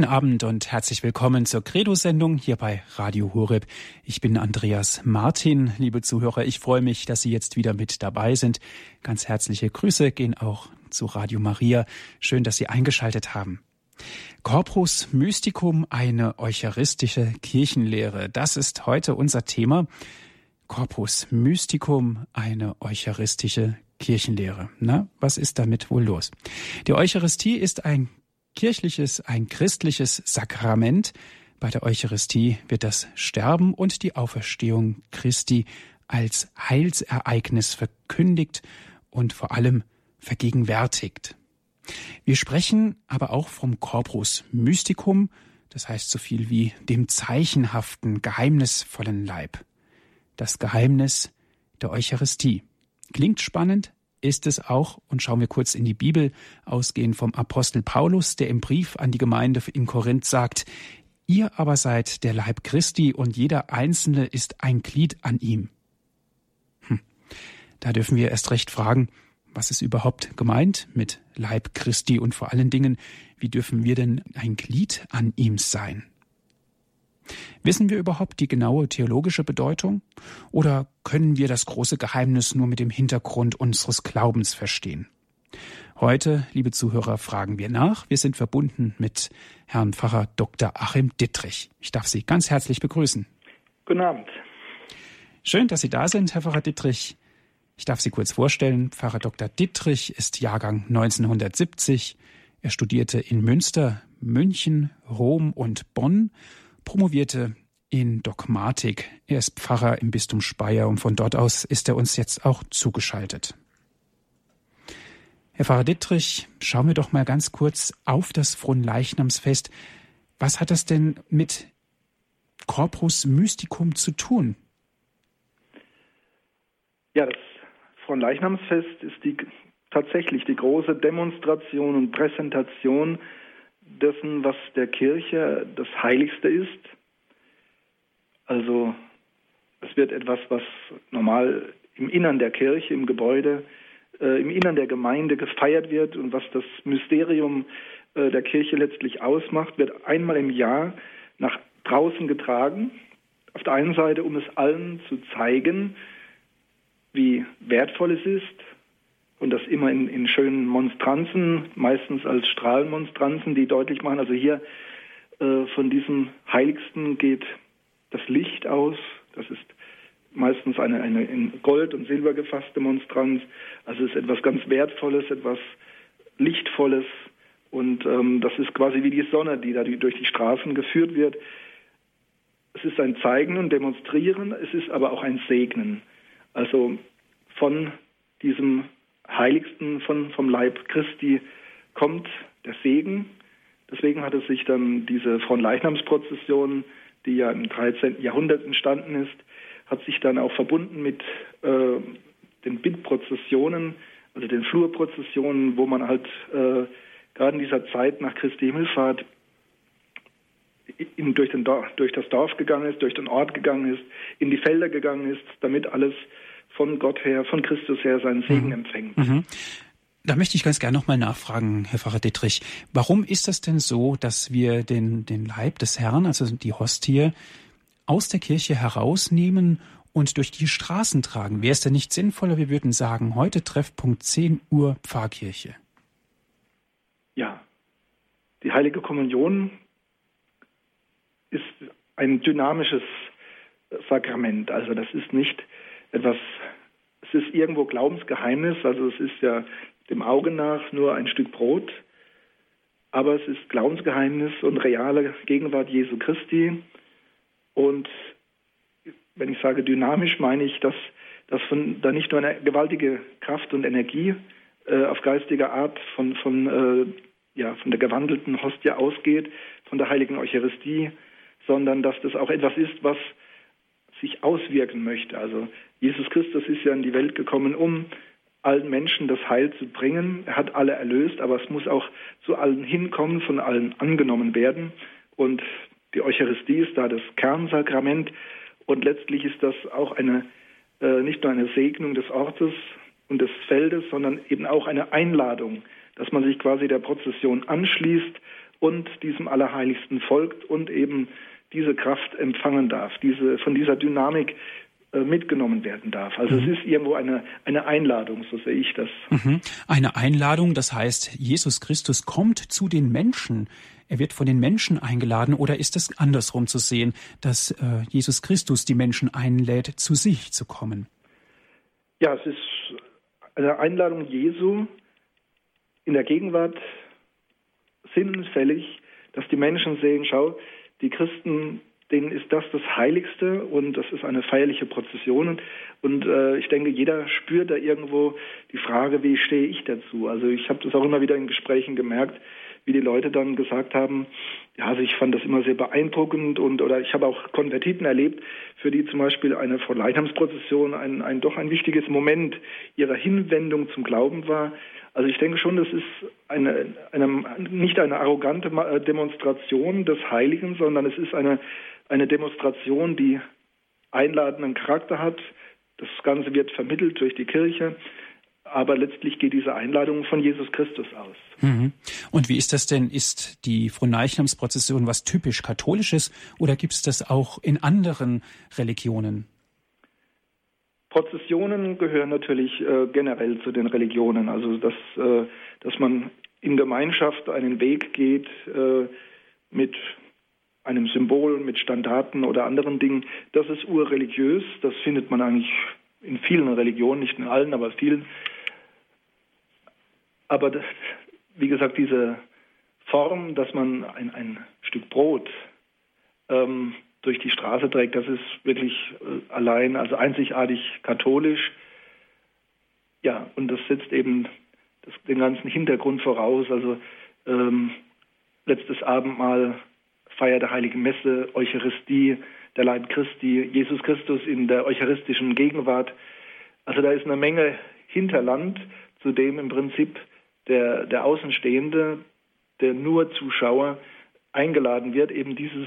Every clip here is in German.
Guten Abend und herzlich willkommen zur Credo-Sendung hier bei Radio Horeb. Ich bin Andreas Martin. Liebe Zuhörer, ich freue mich, dass Sie jetzt wieder mit dabei sind. Ganz herzliche Grüße gehen auch zu Radio Maria. Schön, dass Sie eingeschaltet haben. Corpus Mysticum, eine eucharistische Kirchenlehre. Das ist heute unser Thema. Corpus Mysticum, eine eucharistische Kirchenlehre. Na, was ist damit wohl los? Die Eucharistie ist ein kirchliches, ein christliches Sakrament. Bei der Eucharistie wird das Sterben und die Auferstehung Christi als Heilsereignis verkündigt und vor allem vergegenwärtigt. Wir sprechen aber auch vom Corpus Mysticum, das heißt so viel wie dem zeichenhaften, geheimnisvollen Leib. Das Geheimnis der Eucharistie. Klingt spannend, ist es auch, und schauen wir kurz in die Bibel, ausgehend vom Apostel Paulus, der im Brief an die Gemeinde in Korinth sagt, Ihr aber seid der Leib Christi und jeder Einzelne ist ein Glied an ihm. Hm. Da dürfen wir erst recht fragen, was ist überhaupt gemeint mit Leib Christi und vor allen Dingen, wie dürfen wir denn ein Glied an ihm sein? Wissen wir überhaupt die genaue theologische Bedeutung? Oder können wir das große Geheimnis nur mit dem Hintergrund unseres Glaubens verstehen? Heute, liebe Zuhörer, fragen wir nach. Wir sind verbunden mit Herrn Pfarrer Dr. Achim Dittrich. Ich darf Sie ganz herzlich begrüßen. Guten Abend. Schön, dass Sie da sind, Herr Pfarrer Dittrich. Ich darf Sie kurz vorstellen. Pfarrer Dr. Dittrich ist Jahrgang 1970. Er studierte in Münster, München, Rom und Bonn promovierte in Dogmatik. Er ist Pfarrer im Bistum Speyer und von dort aus ist er uns jetzt auch zugeschaltet. Herr Pfarrer Dittrich, schauen wir doch mal ganz kurz auf das Fronleichnamsfest. Was hat das denn mit Corpus Mysticum zu tun? Ja, das Fronleichnamsfest ist die, tatsächlich die große Demonstration und Präsentation dessen, was der Kirche das Heiligste ist. Also es wird etwas, was normal im Innern der Kirche, im Gebäude, äh, im Innern der Gemeinde gefeiert wird und was das Mysterium äh, der Kirche letztlich ausmacht, wird einmal im Jahr nach draußen getragen. Auf der einen Seite, um es allen zu zeigen, wie wertvoll es ist, und das immer in, in schönen Monstranzen, meistens als Strahlenmonstranzen, die deutlich machen, also hier äh, von diesem Heiligsten geht das Licht aus. Das ist meistens eine, eine in Gold und Silber gefasste Monstranz. Also es ist etwas ganz Wertvolles, etwas Lichtvolles. Und ähm, das ist quasi wie die Sonne, die da durch die Straßen geführt wird. Es ist ein Zeigen und Demonstrieren, es ist aber auch ein Segnen. Also von diesem Heiligsten von, vom Leib Christi kommt der Segen. Deswegen hat es sich dann diese Fronleichnamsprozession, die ja im 13. Jahrhundert entstanden ist, hat sich dann auch verbunden mit äh, den Bittprozessionen, also den Flurprozessionen, wo man halt äh, gerade in dieser Zeit nach Christi Himmelfahrt in, durch, den, durch das Dorf gegangen ist, durch den Ort gegangen ist, in die Felder gegangen ist, damit alles von Gott her, von Christus her seinen Segen mhm. empfängt. Mhm. Da möchte ich ganz gerne nochmal nachfragen, Herr Pfarrer Dietrich. Warum ist das denn so, dass wir den, den Leib des Herrn, also die Hostie, aus der Kirche herausnehmen und durch die Straßen tragen? Wäre es denn nicht sinnvoller, wir würden sagen, heute Treffpunkt 10 Uhr Pfarrkirche? Ja, die heilige Kommunion ist ein dynamisches Sakrament. Also das ist nicht etwas, es ist irgendwo Glaubensgeheimnis, also es ist ja dem Auge nach nur ein Stück Brot, aber es ist Glaubensgeheimnis und reale Gegenwart Jesu Christi. Und wenn ich sage dynamisch, meine ich, dass, dass von, da nicht nur eine gewaltige Kraft und Energie äh, auf geistige Art von, von, äh, ja, von der gewandelten Hostie ausgeht, von der heiligen Eucharistie, sondern dass das auch etwas ist, was sich auswirken möchte. Also Jesus Christus ist ja in die Welt gekommen, um allen Menschen das Heil zu bringen. Er hat alle erlöst, aber es muss auch zu allen hinkommen, von allen angenommen werden. Und die Eucharistie ist da das Kernsakrament. Und letztlich ist das auch eine, äh, nicht nur eine Segnung des Ortes und des Feldes, sondern eben auch eine Einladung, dass man sich quasi der Prozession anschließt und diesem Allerheiligsten folgt und eben diese Kraft empfangen darf, diese, von dieser Dynamik mitgenommen werden darf. Also mhm. es ist irgendwo eine, eine Einladung, so sehe ich das. Mhm. Eine Einladung, das heißt, Jesus Christus kommt zu den Menschen. Er wird von den Menschen eingeladen oder ist es andersrum zu sehen, dass äh, Jesus Christus die Menschen einlädt, zu sich zu kommen? Ja, es ist eine Einladung Jesu in der Gegenwart sinnfällig, dass die Menschen sehen, schau, die Christen, denen ist das das Heiligste und das ist eine feierliche Prozession. Und äh, ich denke, jeder spürt da irgendwo die Frage, wie stehe ich dazu? Also ich habe das auch immer wieder in Gesprächen gemerkt, wie die Leute dann gesagt haben, ja, also ich fand das immer sehr beeindruckend und oder ich habe auch Konvertiten erlebt, für die zum Beispiel eine Vorleithamsprozession ein, ein doch ein wichtiges Moment ihrer Hinwendung zum Glauben war. Also ich denke schon, das ist eine, eine, nicht eine arrogante äh, Demonstration des Heiligen, sondern es ist eine, eine Demonstration, die einladenden Charakter hat. Das Ganze wird vermittelt durch die Kirche, aber letztlich geht diese Einladung von Jesus Christus aus. Mhm. Und wie ist das denn? Ist die Fronleichnamsprozession was typisch Katholisches oder gibt es das auch in anderen Religionen? Prozessionen gehören natürlich äh, generell zu den Religionen. Also dass, äh, dass man in Gemeinschaft einen Weg geht äh, mit einem Symbol, mit Standarten oder anderen Dingen, das ist urreligiös. Das findet man eigentlich in vielen Religionen, nicht in allen, aber vielen. Aber das, wie gesagt, diese Form, dass man ein, ein Stück Brot ähm, durch die Straße trägt, das ist wirklich äh, allein, also einzigartig katholisch. Ja, und das setzt eben das, den ganzen Hintergrund voraus. Also ähm, letztes Abendmahl, Feier der Heiligen Messe, Eucharistie, der Leib Christi, Jesus Christus in der eucharistischen Gegenwart. Also da ist eine Menge Hinterland, zu dem im Prinzip der, der Außenstehende, der nur Zuschauer eingeladen wird, eben dieses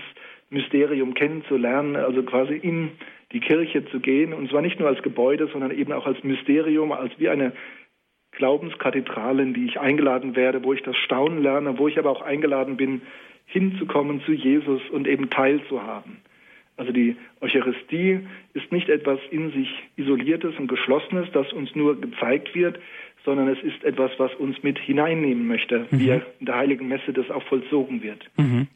Mysterium kennenzulernen, also quasi in die Kirche zu gehen, und zwar nicht nur als Gebäude, sondern eben auch als Mysterium, als wie eine Glaubenskathedrale, in die ich eingeladen werde, wo ich das Staunen lerne, wo ich aber auch eingeladen bin, hinzukommen zu Jesus und eben teilzuhaben. Also die Eucharistie ist nicht etwas in sich Isoliertes und Geschlossenes, das uns nur gezeigt wird, sondern es ist etwas, was uns mit hineinnehmen möchte, mhm. wie in der Heiligen Messe das auch vollzogen wird. Mhm.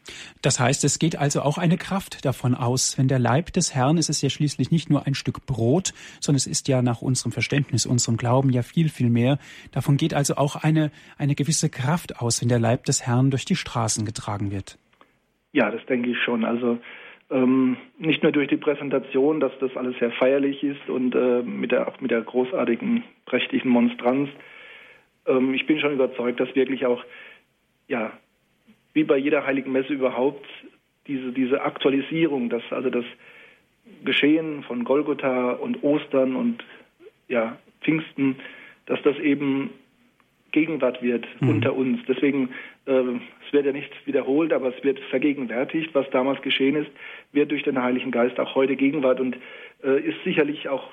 Das heißt, es geht also auch eine Kraft davon aus. Wenn der Leib des Herrn ist es ja schließlich nicht nur ein Stück Brot, sondern es ist ja nach unserem Verständnis, unserem Glauben ja viel, viel mehr. Davon geht also auch eine, eine gewisse Kraft aus, wenn der Leib des Herrn durch die Straßen getragen wird. Ja, das denke ich schon. Also ähm, nicht nur durch die Präsentation, dass das alles sehr feierlich ist und äh, mit der, mit der großartigen, prächtigen Monstranz. Ähm, ich bin schon überzeugt, dass wirklich auch, ja, wie bei jeder Heiligen Messe überhaupt, diese, diese Aktualisierung, dass also das Geschehen von Golgotha und Ostern und ja, Pfingsten, dass das eben Gegenwart wird mhm. unter uns. Deswegen, äh, es wird ja nicht wiederholt, aber es wird vergegenwärtigt, was damals geschehen ist, wird durch den Heiligen Geist auch heute Gegenwart und äh, ist sicherlich auch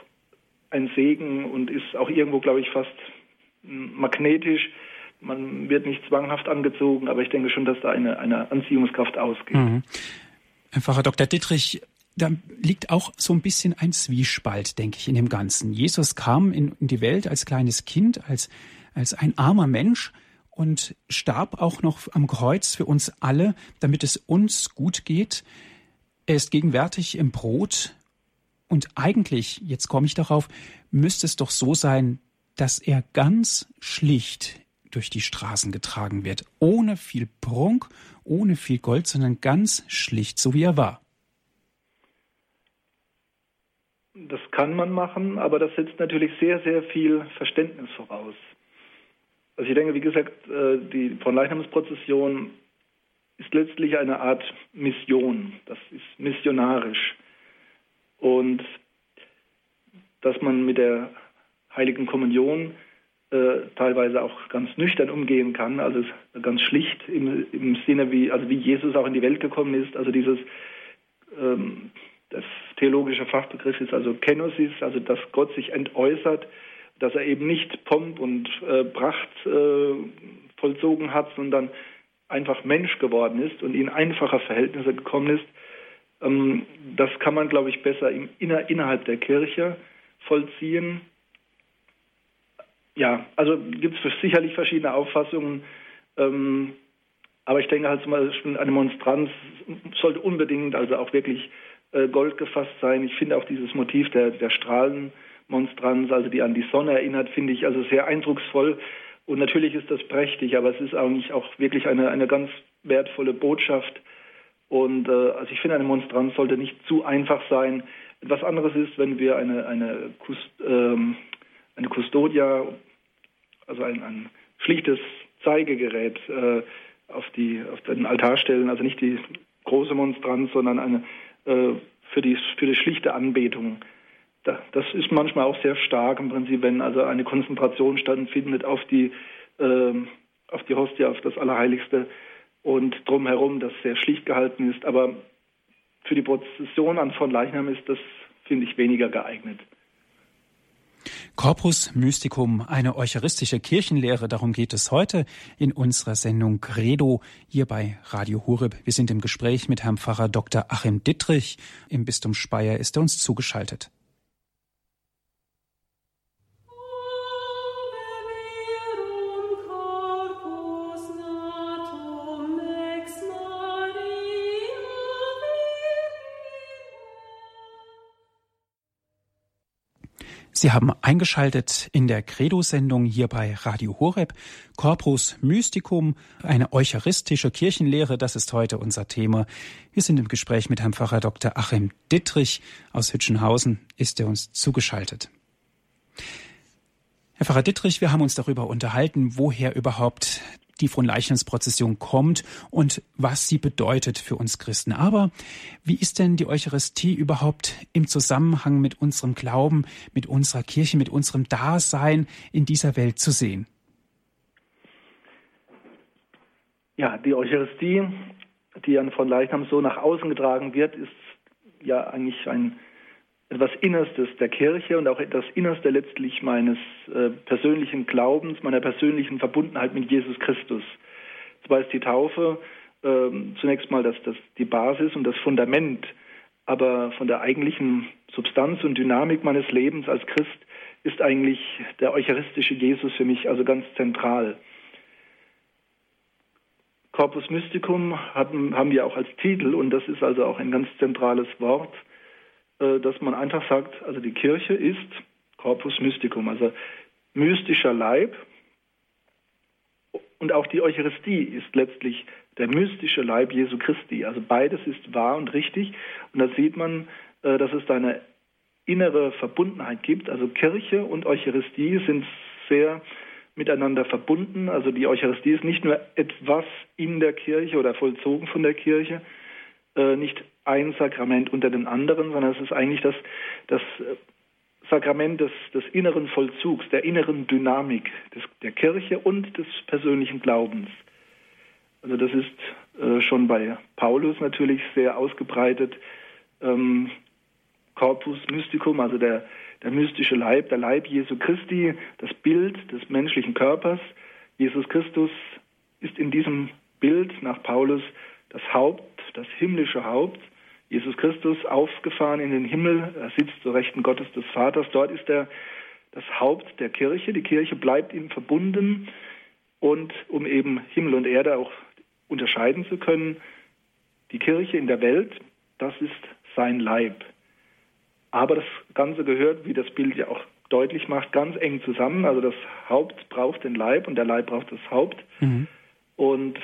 ein Segen und ist auch irgendwo, glaube ich, fast magnetisch. Man wird nicht zwanghaft angezogen, aber ich denke schon, dass da eine, eine Anziehungskraft ausgeht. Mhm. Pfarrer Dr. Dittrich, da liegt auch so ein bisschen ein Zwiespalt, denke ich, in dem Ganzen. Jesus kam in, in die Welt als kleines Kind, als als ein armer Mensch und starb auch noch am Kreuz für uns alle, damit es uns gut geht. Er ist gegenwärtig im Brot und eigentlich, jetzt komme ich darauf, müsste es doch so sein, dass er ganz schlicht durch die Straßen getragen wird, ohne viel Prunk, ohne viel Gold, sondern ganz schlicht, so wie er war. Das kann man machen, aber das setzt natürlich sehr, sehr viel Verständnis voraus. Also ich denke, wie gesagt, äh, die von Leichnamsprozession ist letztlich eine Art Mission. Das ist missionarisch. Und dass man mit der Heiligen Kommunion äh, teilweise auch ganz nüchtern umgehen kann, also ganz schlicht im, im, Sinne, wie, also wie Jesus auch in die Welt gekommen ist, also dieses, ähm, das theologische Fachbegriff ist also Kenosis, also dass Gott sich entäußert dass er eben nicht Pomp und äh, Pracht äh, vollzogen hat, sondern einfach Mensch geworden ist und in einfache Verhältnisse gekommen ist, ähm, das kann man, glaube ich, besser im, inner, innerhalb der Kirche vollziehen. Ja, also gibt es sicherlich verschiedene Auffassungen. Ähm, aber ich denke halt zum Beispiel, eine Monstranz sollte unbedingt also auch wirklich äh, Gold gefasst sein. Ich finde auch dieses Motiv der, der Strahlenmonstranz, also die an die Sonne erinnert, finde ich also sehr eindrucksvoll. Und natürlich ist das prächtig, aber es ist eigentlich auch wirklich eine, eine ganz wertvolle Botschaft. Und äh, also ich finde, eine Monstranz sollte nicht zu einfach sein. Etwas anderes ist, wenn wir eine, eine, Kust, ähm, eine Custodia, also ein, ein schlichtes Zeigegerät äh, auf, die, auf den Altar stellen, also nicht die große Monstranz, sondern eine äh, für, die, für die schlichte Anbetung. Da, das ist manchmal auch sehr stark im Prinzip, wenn also eine Konzentration stattfindet auf die, äh, auf die Hostie, auf das Allerheiligste und drumherum, das sehr schlicht gehalten ist. Aber für die Prozession an von Leichnam ist das, finde ich, weniger geeignet. Corpus Mysticum, eine eucharistische Kirchenlehre, darum geht es heute in unserer Sendung Credo hier bei Radio Horeb. Wir sind im Gespräch mit Herrn Pfarrer Dr. Achim Dittrich. Im Bistum Speyer ist er uns zugeschaltet. Sie haben eingeschaltet in der Credo-Sendung hier bei Radio Horeb. Corpus Mysticum, eine eucharistische Kirchenlehre, das ist heute unser Thema. Wir sind im Gespräch mit Herrn Pfarrer Dr. Achim Dittrich aus Hütchenhausen, ist er uns zugeschaltet. Herr Pfarrer Dittrich, wir haben uns darüber unterhalten, woher überhaupt die Fronleichnamsprozession kommt und was sie bedeutet für uns Christen. Aber wie ist denn die Eucharistie überhaupt im Zusammenhang mit unserem Glauben, mit unserer Kirche, mit unserem Dasein in dieser Welt zu sehen? Ja, die Eucharistie, die an von Leichnam so nach außen getragen wird, ist ja eigentlich ein etwas Innerstes der Kirche und auch etwas Innerste letztlich meines äh, persönlichen Glaubens, meiner persönlichen Verbundenheit mit Jesus Christus. Zwar ist die Taufe äh, zunächst mal das, das, die Basis und das Fundament, aber von der eigentlichen Substanz und Dynamik meines Lebens als Christ ist eigentlich der eucharistische Jesus für mich also ganz zentral. Corpus Mysticum hatten, haben wir auch als Titel und das ist also auch ein ganz zentrales Wort. Äh, dass man einfach sagt, also die Kirche ist Corpus Mysticum, also mystischer Leib. Und auch die Eucharistie ist letztlich der mystische Leib Jesu Christi. Also beides ist wahr und richtig. Und da sieht man, äh, dass es da eine innere Verbundenheit gibt. Also Kirche und Eucharistie sind sehr miteinander verbunden. Also die Eucharistie ist nicht nur etwas in der Kirche oder vollzogen von der Kirche, äh, nicht ein Sakrament unter den anderen, sondern es ist eigentlich das, das äh, Sakrament des, des inneren Vollzugs, der inneren Dynamik des, der Kirche und des persönlichen Glaubens. Also das ist äh, schon bei Paulus natürlich sehr ausgebreitet. Ähm, Corpus Mysticum, also der, der mystische Leib, der Leib Jesu Christi, das Bild des menschlichen Körpers. Jesus Christus ist in diesem Bild nach Paulus das Haupt, das himmlische Haupt. Jesus Christus aufgefahren in den Himmel, er sitzt zur Rechten Gottes des Vaters. Dort ist er das Haupt der Kirche. Die Kirche bleibt ihm verbunden. Und um eben Himmel und Erde auch unterscheiden zu können, die Kirche in der Welt, das ist sein Leib. Aber das Ganze gehört, wie das Bild ja auch deutlich macht, ganz eng zusammen. Also das Haupt braucht den Leib und der Leib braucht das Haupt. Mhm. Und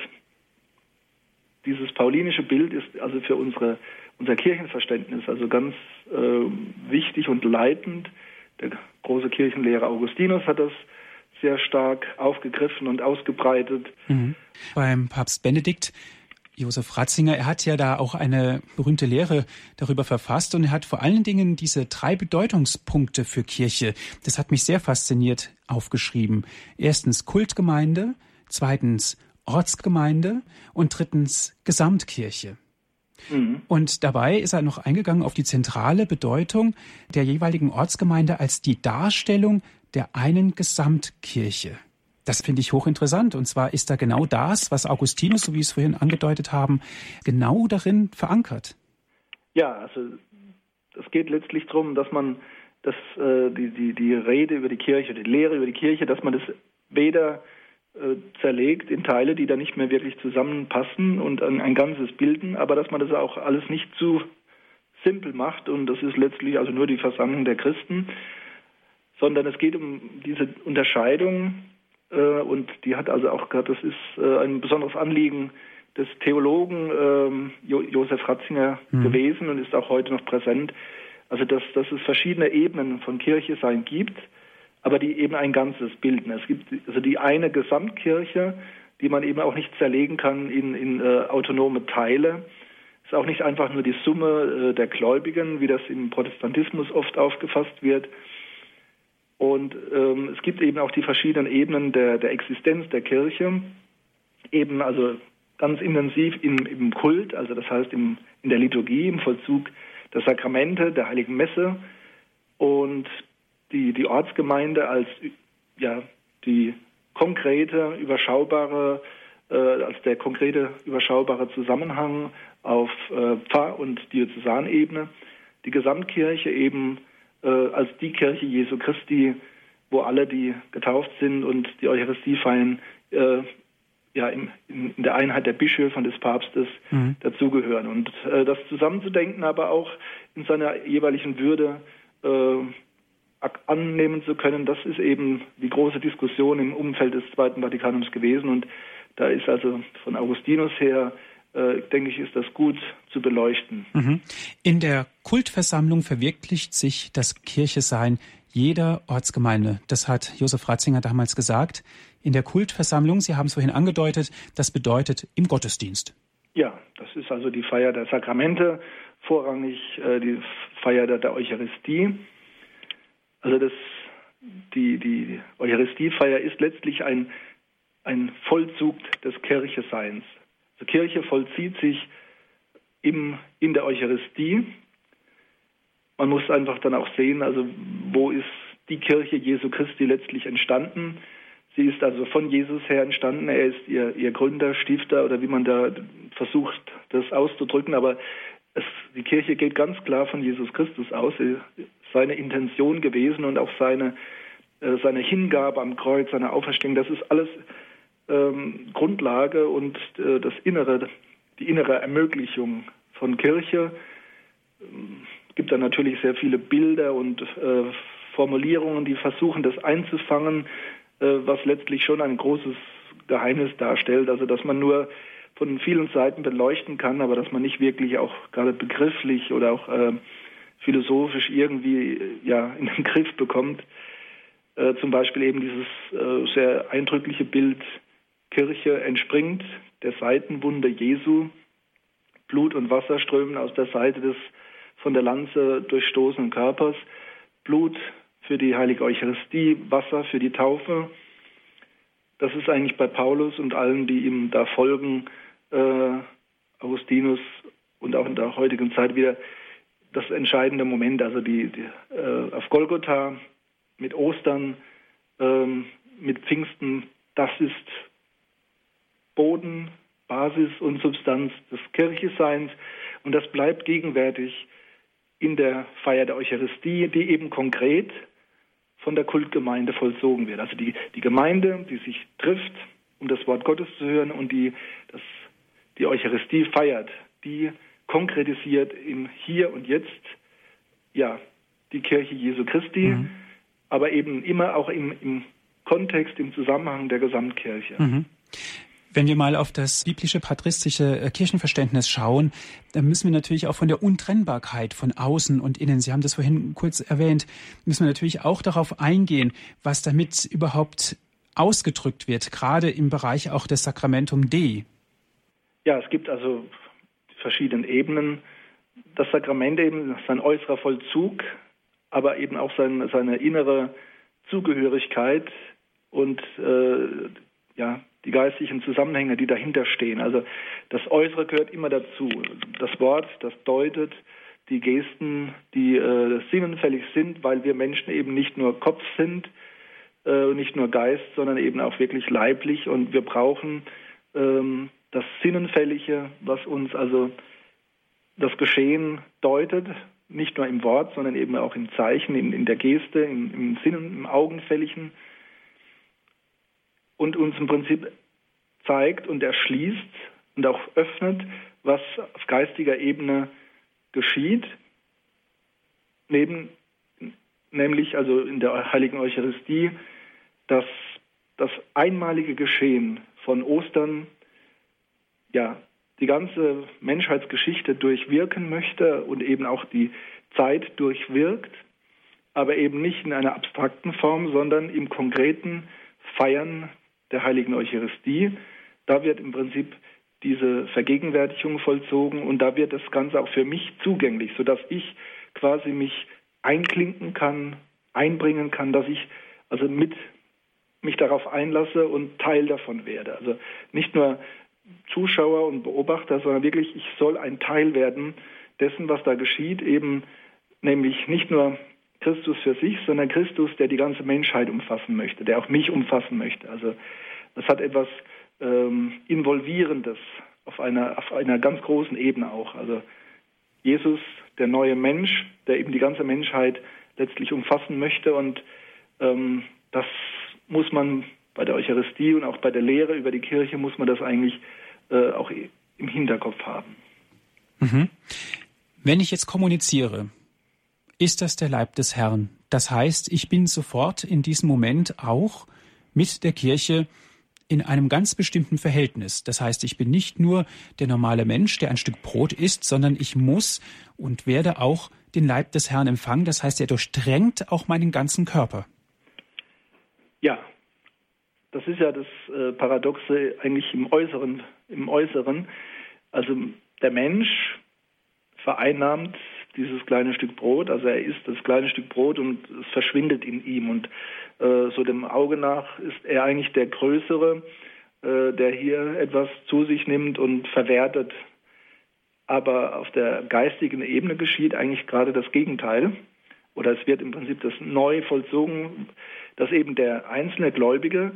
dieses paulinische Bild ist also für unsere, unser Kirchenverständnis also ganz äh, wichtig und leitend. Der große Kirchenlehrer Augustinus hat das sehr stark aufgegriffen und ausgebreitet. Mhm. Beim Papst Benedikt Josef Ratzinger, er hat ja da auch eine berühmte Lehre darüber verfasst und er hat vor allen Dingen diese drei Bedeutungspunkte für Kirche, das hat mich sehr fasziniert, aufgeschrieben. Erstens Kultgemeinde, zweitens Ortsgemeinde und drittens Gesamtkirche. Mhm. Und dabei ist er noch eingegangen auf die zentrale Bedeutung der jeweiligen Ortsgemeinde als die Darstellung der einen Gesamtkirche. Das finde ich hochinteressant. Und zwar ist da genau das, was Augustinus, so wie wir es vorhin angedeutet haben, genau darin verankert. Ja, also es geht letztlich darum, dass man das, äh, die, die, die Rede über die Kirche, die Lehre über die Kirche, dass man das weder zerlegt in Teile, die da nicht mehr wirklich zusammenpassen und ein, ein Ganzes bilden, aber dass man das auch alles nicht zu simpel macht und das ist letztlich also nur die Versammlung der Christen, sondern es geht um diese Unterscheidung äh, und die hat also auch gerade, das ist äh, ein besonderes Anliegen des Theologen ähm, jo Josef Ratzinger mhm. gewesen und ist auch heute noch präsent. Also dass, dass es verschiedene Ebenen von Kirche sein gibt, aber die eben ein Ganzes bilden. Es gibt also die eine Gesamtkirche, die man eben auch nicht zerlegen kann in, in äh, autonome Teile. Es ist auch nicht einfach nur die Summe äh, der Gläubigen, wie das im Protestantismus oft aufgefasst wird. Und ähm, es gibt eben auch die verschiedenen Ebenen der, der Existenz der Kirche. Eben also ganz intensiv im, im Kult, also das heißt im, in der Liturgie, im Vollzug der Sakramente, der Heiligen Messe und die, die Ortsgemeinde als ja, die konkrete, überschaubare, äh, als der konkrete, überschaubare Zusammenhang auf äh, Pfarr- und Diözesanebene, die Gesamtkirche eben äh, als die Kirche Jesu Christi, wo alle, die getauft sind und die Eucharistie feiern, äh, ja in, in, der Einheit der Bischöfe und des Papstes mhm. dazugehören. Und äh, das zusammenzudenken, aber auch in seiner jeweiligen Würde äh, annehmen zu können, das ist eben die große Diskussion im Umfeld des Zweiten Vatikanums gewesen. Und da ist also von Augustinus her äh, denke ich, ist das gut zu beleuchten. Mhm. In der Kultversammlung verwirklicht sich das Kirchesein jeder Ortsgemeinde. Das hat Josef Ratzinger damals gesagt. In der Kultversammlung, Sie haben es vorhin angedeutet, das bedeutet im Gottesdienst. Ja, das ist also die Feier der Sakramente, vorrangig äh, die Feier der, der, Eucharistie. Also das, die, die Eucharistiefeier ist letztlich ein, ein Vollzug des Kircheseins. Also Kirche vollzieht sich im, in der Eucharistie man muss einfach dann auch sehen, also wo ist die Kirche Jesu Christi letztlich entstanden. Sie ist also von Jesus her entstanden. Er ist ihr, ihr Gründer, Stifter oder wie man da versucht, das auszudrücken. Aber es, die Kirche geht ganz klar von Jesus Christus aus. Seine Intention gewesen und auch seine, äh, seine Hingabe am Kreuz, seine Auferstehung, das ist alles ähm, Grundlage und äh, das Innere, die innere Ermöglichung von Kirche gibt da natürlich sehr viele Bilder und äh, Formulierungen, die versuchen, das einzufangen, äh, was letztlich schon ein großes Geheimnis darstellt. Also dass man nur von vielen Seiten beleuchten kann, aber dass man nicht wirklich auch gerade begrifflich oder auch äh, philosophisch irgendwie ja in den Griff bekommt. Äh, zum Beispiel eben dieses äh, sehr eindrückliche Bild Kirche entspringt der Seitenwunde Jesu. Blut und Wasser strömen aus der Seite des von der Lanze durchstoßenen Körpers, Blut für die heilige Eucharistie, Wasser für die Taufe. Das ist eigentlich bei Paulus und allen, die ihm da folgen, äh, Augustinus und auch in der heutigen Zeit wieder das entscheidende Moment. Also die, die äh, auf Golgotha mit Ostern, ähm, mit Pfingsten, das ist Boden, Basis und Substanz des Kircheseins und das bleibt gegenwärtig in der Feier der Eucharistie, die eben konkret von der Kultgemeinde vollzogen wird. Also die, die Gemeinde, die sich trifft, um das Wort Gottes zu hören und die das, die Eucharistie feiert, die konkretisiert im Hier und Jetzt ja die Kirche Jesu Christi, mhm. aber eben immer auch im, im Kontext, im Zusammenhang der Gesamtkirche. Mhm. Wenn wir mal auf das biblische patristische äh, Kirchenverständnis schauen, dann müssen wir natürlich auch von der Untrennbarkeit von außen und innen, Sie haben das vorhin kurz erwähnt, müssen wir natürlich auch darauf eingehen, was damit überhaupt ausgedrückt wird, gerade im Bereich auch des Sakramentum Dei. Ja, es gibt also verschiedene Ebenen. Das Sakrament eben, sein äußerer Vollzug, aber eben auch sein, seine innere Zugehörigkeit und äh, ja, die geistlichen Zusammenhänge, die dahinter stehen. Also das Äußere gehört immer dazu. Das Wort, das deutet, die Gesten, die äh, sinnenfällig sind, weil wir Menschen eben nicht nur Kopf sind, äh, nicht nur Geist, sondern eben auch wirklich leiblich. Und wir brauchen ähm, das Sinnenfällige, was uns also das Geschehen deutet, nicht nur im Wort, sondern eben auch im Zeichen, in, in der Geste, im, im Sinnen, im Augenfälligen und uns im Prinzip zeigt und erschließt und auch öffnet, was auf geistiger Ebene geschieht, neben, nämlich also in der heiligen Eucharistie, dass das einmalige Geschehen von Ostern ja die ganze Menschheitsgeschichte durchwirken möchte und eben auch die Zeit durchwirkt, aber eben nicht in einer abstrakten Form, sondern im konkreten Feiern der heiligen Eucharistie. Da wird im Prinzip diese Vergegenwärtigung vollzogen und da wird das Ganze auch für mich zugänglich, sodass ich quasi mich einklinken kann, einbringen kann, dass ich also mit mich darauf einlasse und Teil davon werde. Also nicht nur Zuschauer und Beobachter, sondern wirklich, ich soll ein Teil werden dessen, was da geschieht, eben nämlich nicht nur Christus für sich, sondern Christus, der die ganze Menschheit umfassen möchte, der auch mich umfassen möchte. Also das hat etwas ähm, Involvierendes auf einer, auf einer ganz großen Ebene auch. Also Jesus, der neue Mensch, der eben die ganze Menschheit letztlich umfassen möchte und ähm, das muss man bei der Eucharistie und auch bei der Lehre über die Kirche muss man das eigentlich äh, auch im Hinterkopf haben. Mhm. Wenn ich jetzt kommuniziere, ist das der Leib des Herrn. Das heißt, ich bin sofort in diesem Moment auch mit der Kirche in einem ganz bestimmten Verhältnis. Das heißt, ich bin nicht nur der normale Mensch, der ein Stück Brot isst, sondern ich muss und werde auch den Leib des Herrn empfangen. Das heißt, er durchdrängt auch meinen ganzen Körper. Ja, das ist ja das äh, Paradoxe eigentlich im Äußeren. Im Äußeren. Also der Mensch vereinnahmt dieses kleine Stück Brot, also er isst das kleine Stück Brot und es verschwindet in ihm. Und äh, so dem Auge nach ist er eigentlich der Größere, äh, der hier etwas zu sich nimmt und verwertet. Aber auf der geistigen Ebene geschieht eigentlich gerade das Gegenteil. Oder es wird im Prinzip das neu vollzogen, dass eben der einzelne Gläubige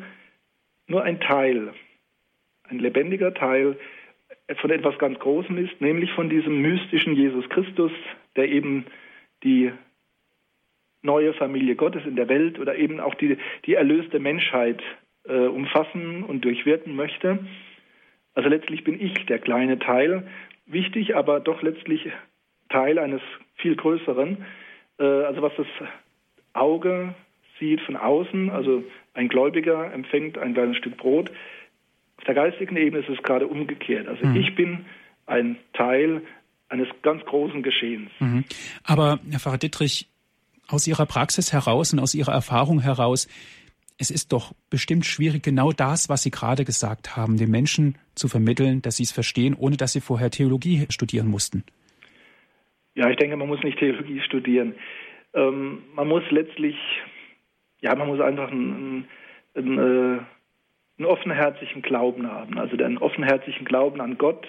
nur ein Teil, ein lebendiger Teil von etwas ganz Großem ist, nämlich von diesem mystischen Jesus Christus, der eben die neue Familie Gottes in der Welt oder eben auch die, die erlöste Menschheit äh, umfassen und durchwirken möchte. Also letztlich bin ich der kleine Teil, wichtig, aber doch letztlich Teil eines viel größeren. Äh, also was das Auge sieht von außen, also ein Gläubiger empfängt ein kleines Stück Brot. Auf der geistigen Ebene ist es gerade umgekehrt. Also mhm. ich bin ein Teil eines ganz großen Geschehens. Mhm. Aber Herr Pfarrer Dittrich, aus Ihrer Praxis heraus und aus Ihrer Erfahrung heraus, es ist doch bestimmt schwierig, genau das, was Sie gerade gesagt haben, den Menschen zu vermitteln, dass sie es verstehen, ohne dass sie vorher Theologie studieren mussten. Ja, ich denke, man muss nicht Theologie studieren. Ähm, man muss letztlich ja, man muss einfach einen, einen, äh, einen offenherzigen Glauben haben, also einen offenherzigen Glauben an Gott,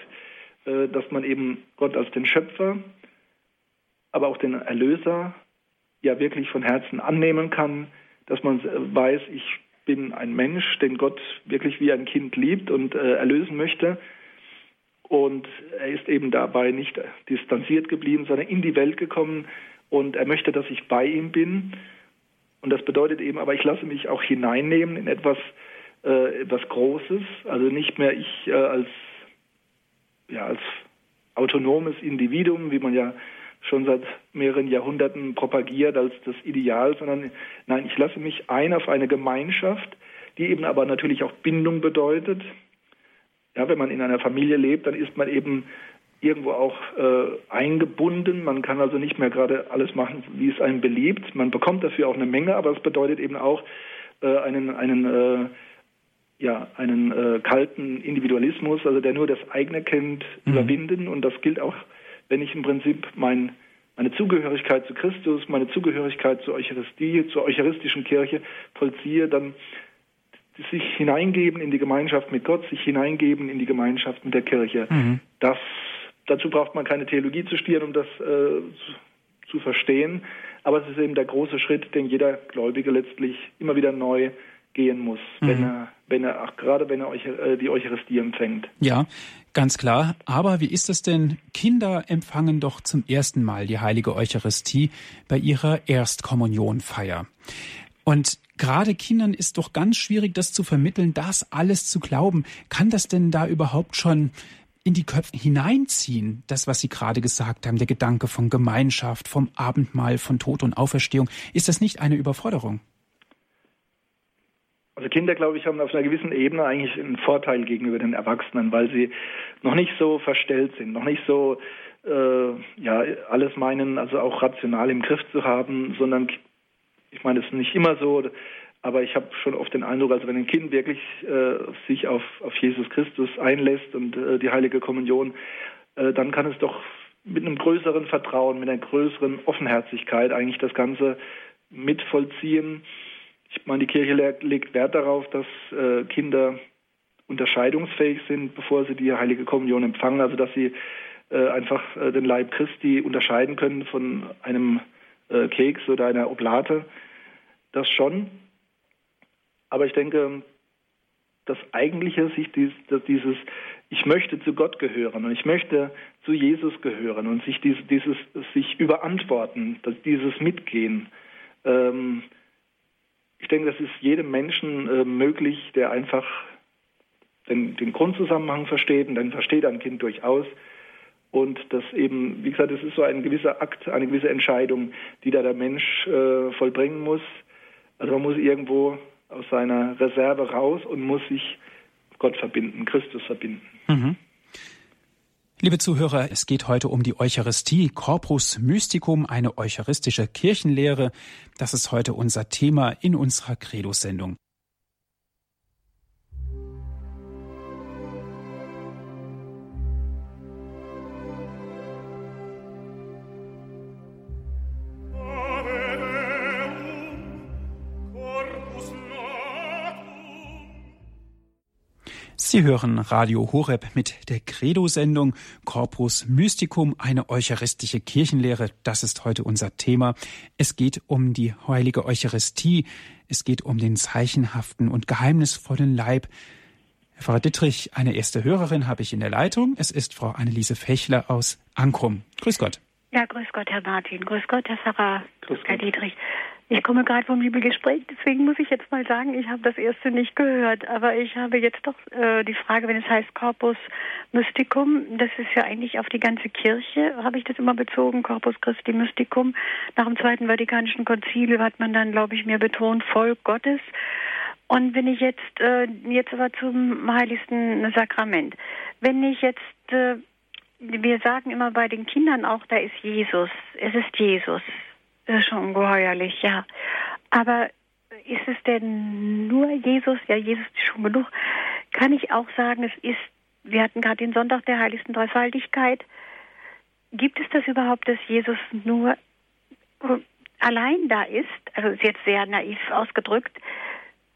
äh, dass man eben Gott als den Schöpfer, aber auch den Erlöser ja wirklich von Herzen annehmen kann, dass man weiß, ich bin ein Mensch, den Gott wirklich wie ein Kind liebt und äh, erlösen möchte. Und er ist eben dabei nicht distanziert geblieben, sondern in die Welt gekommen und er möchte, dass ich bei ihm bin. Und das bedeutet eben, aber ich lasse mich auch hineinnehmen in etwas, äh, etwas Großes, also nicht mehr ich äh, als, ja, als autonomes Individuum, wie man ja schon seit mehreren Jahrhunderten propagiert als das Ideal, sondern nein, ich lasse mich ein auf eine Gemeinschaft, die eben aber natürlich auch Bindung bedeutet. Ja, wenn man in einer Familie lebt, dann ist man eben irgendwo auch äh, eingebunden. Man kann also nicht mehr gerade alles machen, wie es einem beliebt. Man bekommt dafür auch eine Menge, aber es bedeutet eben auch äh, einen, einen, äh, ja, einen äh, kalten Individualismus, also der nur das eigene kennt, mhm. überwinden. Und das gilt auch, wenn ich im Prinzip mein, meine Zugehörigkeit zu Christus, meine Zugehörigkeit zur Eucharistie, zur eucharistischen Kirche vollziehe, dann sich hineingeben in die Gemeinschaft mit Gott, sich hineingeben in die Gemeinschaft mit der Kirche. Mhm. Das dazu braucht man keine Theologie zu studieren, um das äh, zu verstehen. Aber es ist eben der große Schritt, den jeder Gläubige letztlich immer wieder neu gehen muss, mhm. wenn er, wenn er, ach, gerade wenn er euch, äh, die Eucharistie empfängt. Ja, ganz klar. Aber wie ist es denn? Kinder empfangen doch zum ersten Mal die heilige Eucharistie bei ihrer Erstkommunionfeier. Und gerade Kindern ist doch ganz schwierig, das zu vermitteln, das alles zu glauben. Kann das denn da überhaupt schon in die Köpfe hineinziehen, das, was Sie gerade gesagt haben, der Gedanke von Gemeinschaft, vom Abendmahl, von Tod und Auferstehung, ist das nicht eine Überforderung? Also Kinder, glaube ich, haben auf einer gewissen Ebene eigentlich einen Vorteil gegenüber den Erwachsenen, weil sie noch nicht so verstellt sind, noch nicht so äh, ja alles meinen, also auch rational im Griff zu haben, sondern ich meine, es ist nicht immer so, aber ich habe schon oft den Eindruck, also wenn ein Kind wirklich äh, sich auf, auf Jesus Christus einlässt und äh, die heilige Kommunion, äh, dann kann es doch mit einem größeren Vertrauen, mit einer größeren Offenherzigkeit eigentlich das Ganze mitvollziehen. Ich meine, die Kirche legt Wert darauf, dass äh, Kinder unterscheidungsfähig sind, bevor sie die heilige Kommunion empfangen, also dass sie äh, einfach äh, den Leib Christi unterscheiden können von einem Keks oder einer Oblate. Das schon. Aber ich denke, das Eigentliche sich dieses, ich möchte zu Gott gehören und ich möchte zu Jesus gehören und sich dieses, dieses sich überantworten, dieses Mitgehen. Ähm, ich denke, das ist jedem Menschen äh, möglich, der einfach den, den, Grundzusammenhang versteht und dann versteht ein Kind durchaus. Und das eben, wie gesagt, es ist so ein gewisser Akt, eine gewisse Entscheidung, die da der Mensch äh, vollbringen muss. Also man muss irgendwo aus seiner Reserve raus und muss sich Gott verbinden, Christus verbinden. Mhm. Liebe Zuhörer, es geht heute um die Eucharistie, Corpus Mysticum, eine eucharistische Kirchenlehre. Das ist heute unser Thema in unserer Credo-Sendung. Sie hören Radio Horeb mit der Credo-Sendung Corpus Mysticum, eine eucharistische Kirchenlehre. Das ist heute unser Thema. Es geht um die heilige Eucharistie. Es geht um den zeichenhaften und geheimnisvollen Leib. Herr Pfarrer Dittrich, eine erste Hörerin habe ich in der Leitung. Es ist Frau Anneliese Fechler aus Ankrum. Grüß Gott. Ja, grüß Gott, Herr Martin. Grüß Gott, Herr Pfarrer, grüß Herr Dietrich. Ich komme gerade vom Bibelgespräch, deswegen muss ich jetzt mal sagen, ich habe das erste nicht gehört, aber ich habe jetzt doch äh, die Frage, wenn es heißt Corpus Mysticum, das ist ja eigentlich auf die ganze Kirche, habe ich das immer bezogen, Corpus Christi Mysticum. Nach dem Zweiten Vatikanischen Konzil hat man dann, glaube ich, mir betont, Volk Gottes. Und wenn ich jetzt, äh, jetzt aber zum heiligsten Sakrament, wenn ich jetzt, äh, wir sagen immer bei den Kindern auch, da ist Jesus, es ist Jesus. Das ist schon ungeheuerlich, ja. Aber ist es denn nur Jesus? Ja, Jesus ist schon genug. Kann ich auch sagen, es ist, wir hatten gerade den Sonntag der heiligsten Dreifaltigkeit. Gibt es das überhaupt, dass Jesus nur äh, allein da ist? Also ist jetzt sehr naiv ausgedrückt.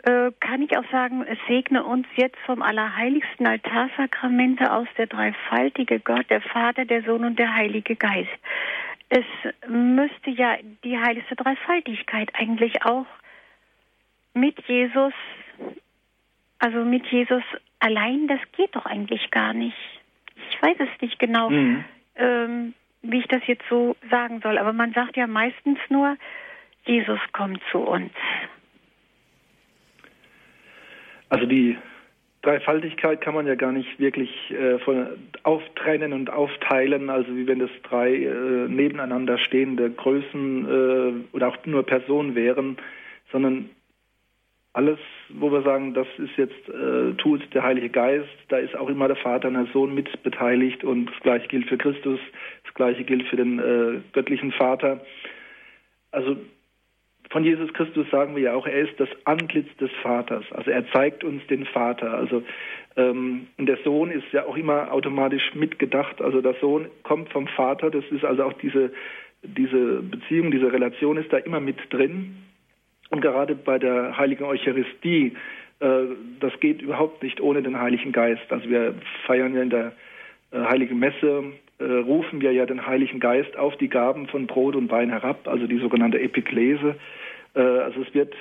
Äh, kann ich auch sagen, es segne uns jetzt vom allerheiligsten Altarsakramente aus der dreifaltige Gott, der Vater, der Sohn und der Heilige Geist es müsste ja die heiligste Dreifaltigkeit eigentlich auch mit Jesus, also mit Jesus allein, das geht doch eigentlich gar nicht. Ich weiß es nicht genau, mhm. ähm, wie ich das jetzt so sagen soll, aber man sagt ja meistens nur, Jesus kommt zu uns. Also die Dreifaltigkeit kann man ja gar nicht wirklich äh, von, auftrennen und aufteilen, also wie wenn das drei äh, nebeneinander stehende Größen äh, oder auch nur Personen wären, sondern alles, wo wir sagen, das ist jetzt äh, tut der Heilige Geist, da ist auch immer der Vater und der Sohn mit beteiligt und das gleiche gilt für Christus, das gleiche gilt für den äh, göttlichen Vater. Also von Jesus Christus sagen wir ja auch, er ist das Antlitz des Vaters. Also er zeigt uns den Vater. Also ähm, der Sohn ist ja auch immer automatisch mitgedacht. Also der Sohn kommt vom Vater. Das ist also auch diese diese Beziehung, diese Relation ist da immer mit drin. Und gerade bei der heiligen Eucharistie, äh, das geht überhaupt nicht ohne den Heiligen Geist. Also wir feiern ja in der äh, Heiligen Messe rufen wir ja den Heiligen Geist auf die Gaben von Brot und Wein herab, also die sogenannte Epiklese. Äh, also es wird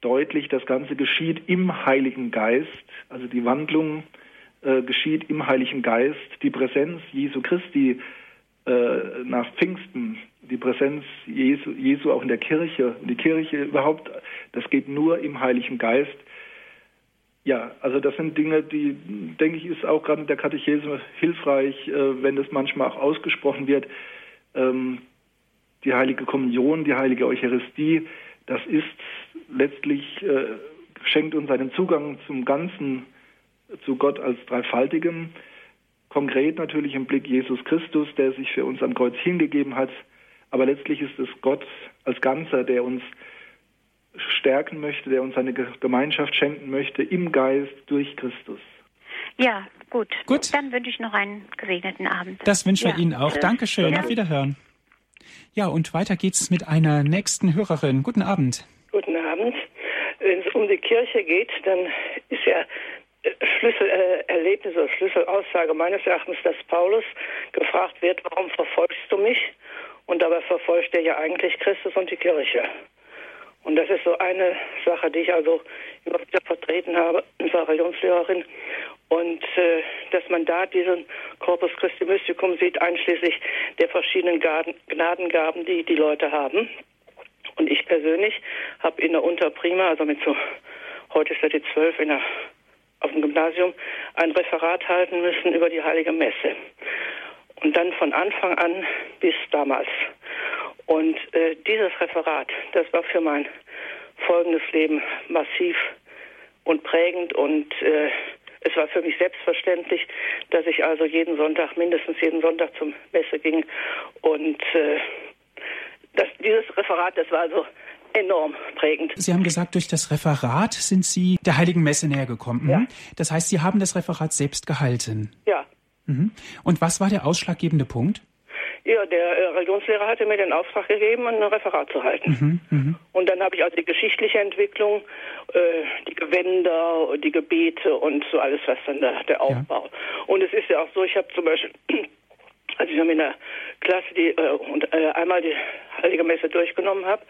deutlich, das Ganze geschieht im Heiligen Geist, also die Wandlung äh, geschieht im Heiligen Geist, die Präsenz Jesu Christi äh, nach Pfingsten, die Präsenz Jesu, Jesu auch in der Kirche, die Kirche überhaupt, das geht nur im Heiligen Geist. Ja, also das sind Dinge, die, denke ich, ist auch gerade in der Katechese hilfreich, äh, wenn das manchmal auch ausgesprochen wird. Ähm, die heilige Kommunion, die heilige Eucharistie, das ist letztlich, äh, schenkt uns einen Zugang zum Ganzen, zu Gott als Dreifaltigem. Konkret natürlich im Blick Jesus Christus, der sich für uns am Kreuz hingegeben hat. Aber letztlich ist es Gott als Ganzer, der uns stärken möchte, der uns eine Gemeinschaft schenken möchte im Geist durch Christus. Ja, gut. Gut. Dann wünsche ich noch einen gesegneten Abend. Das wünschen wir Ihnen auch. Dankeschön. Ja. Auf Wiederhören. Ja, und weiter geht's mit einer nächsten Hörerin. Guten Abend. Guten Abend. Wenn es um die Kirche geht, dann ist ja äh, Schlüsselerlebnis oder Schlüsselaussage meines Erachtens, dass Paulus gefragt wird, warum verfolgst du mich? Und dabei verfolgt er ja eigentlich Christus und die Kirche. Und das ist so eine Sache, die ich also immer wieder vertreten habe als Religionslehrerin. Und äh, dass man da diesen Corpus Christi Mysticum sieht, einschließlich der verschiedenen Gnadengaben, die die Leute haben. Und ich persönlich habe in der Unterprima, also mit so, heute ist ja die zwölf in der, auf dem Gymnasium, ein Referat halten müssen über die Heilige Messe. Und dann von Anfang an bis damals. Und äh, dieses Referat, das war für mein folgendes Leben massiv und prägend und äh, es war für mich selbstverständlich, dass ich also jeden Sonntag, mindestens jeden Sonntag zum Messe ging. Und äh, das, dieses Referat, das war also enorm prägend. Sie haben gesagt, durch das Referat sind Sie der Heiligen Messe näher gekommen. Ja. Das heißt, Sie haben das Referat selbst gehalten. Ja. Mhm. Und was war der ausschlaggebende Punkt? Ja, der äh, Religionslehrer hatte mir den Auftrag gegeben, ein Referat zu halten. Mhm, mh. Und dann habe ich also die geschichtliche Entwicklung, äh, die Gewänder, die Gebete und so alles, was dann der, der Aufbau. Ja. Und es ist ja auch so, ich habe zum Beispiel, als ich in der Klasse die, äh, und äh, einmal die Heilige Messe durchgenommen habe,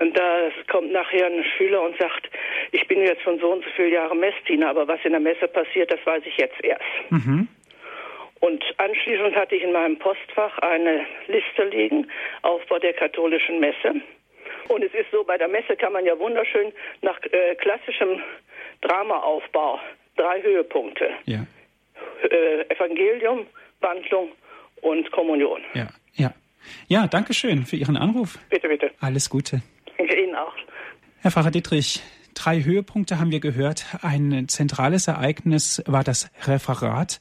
und da kommt nachher ein Schüler und sagt, ich bin jetzt schon so und so viele Jahre Messdiener, aber was in der Messe passiert, das weiß ich jetzt erst. Mhm. Und anschließend hatte ich in meinem Postfach eine Liste liegen, Aufbau der katholischen Messe. Und es ist so, bei der Messe kann man ja wunderschön nach äh, klassischem Dramaaufbau drei Höhepunkte. Ja. Äh, Evangelium, Wandlung und Kommunion. Ja, ja. Ja, danke schön für Ihren Anruf. Bitte, bitte. Alles Gute. Danke Ihnen auch. Herr Pfarrer Dietrich, drei Höhepunkte haben wir gehört. Ein zentrales Ereignis war das Referat.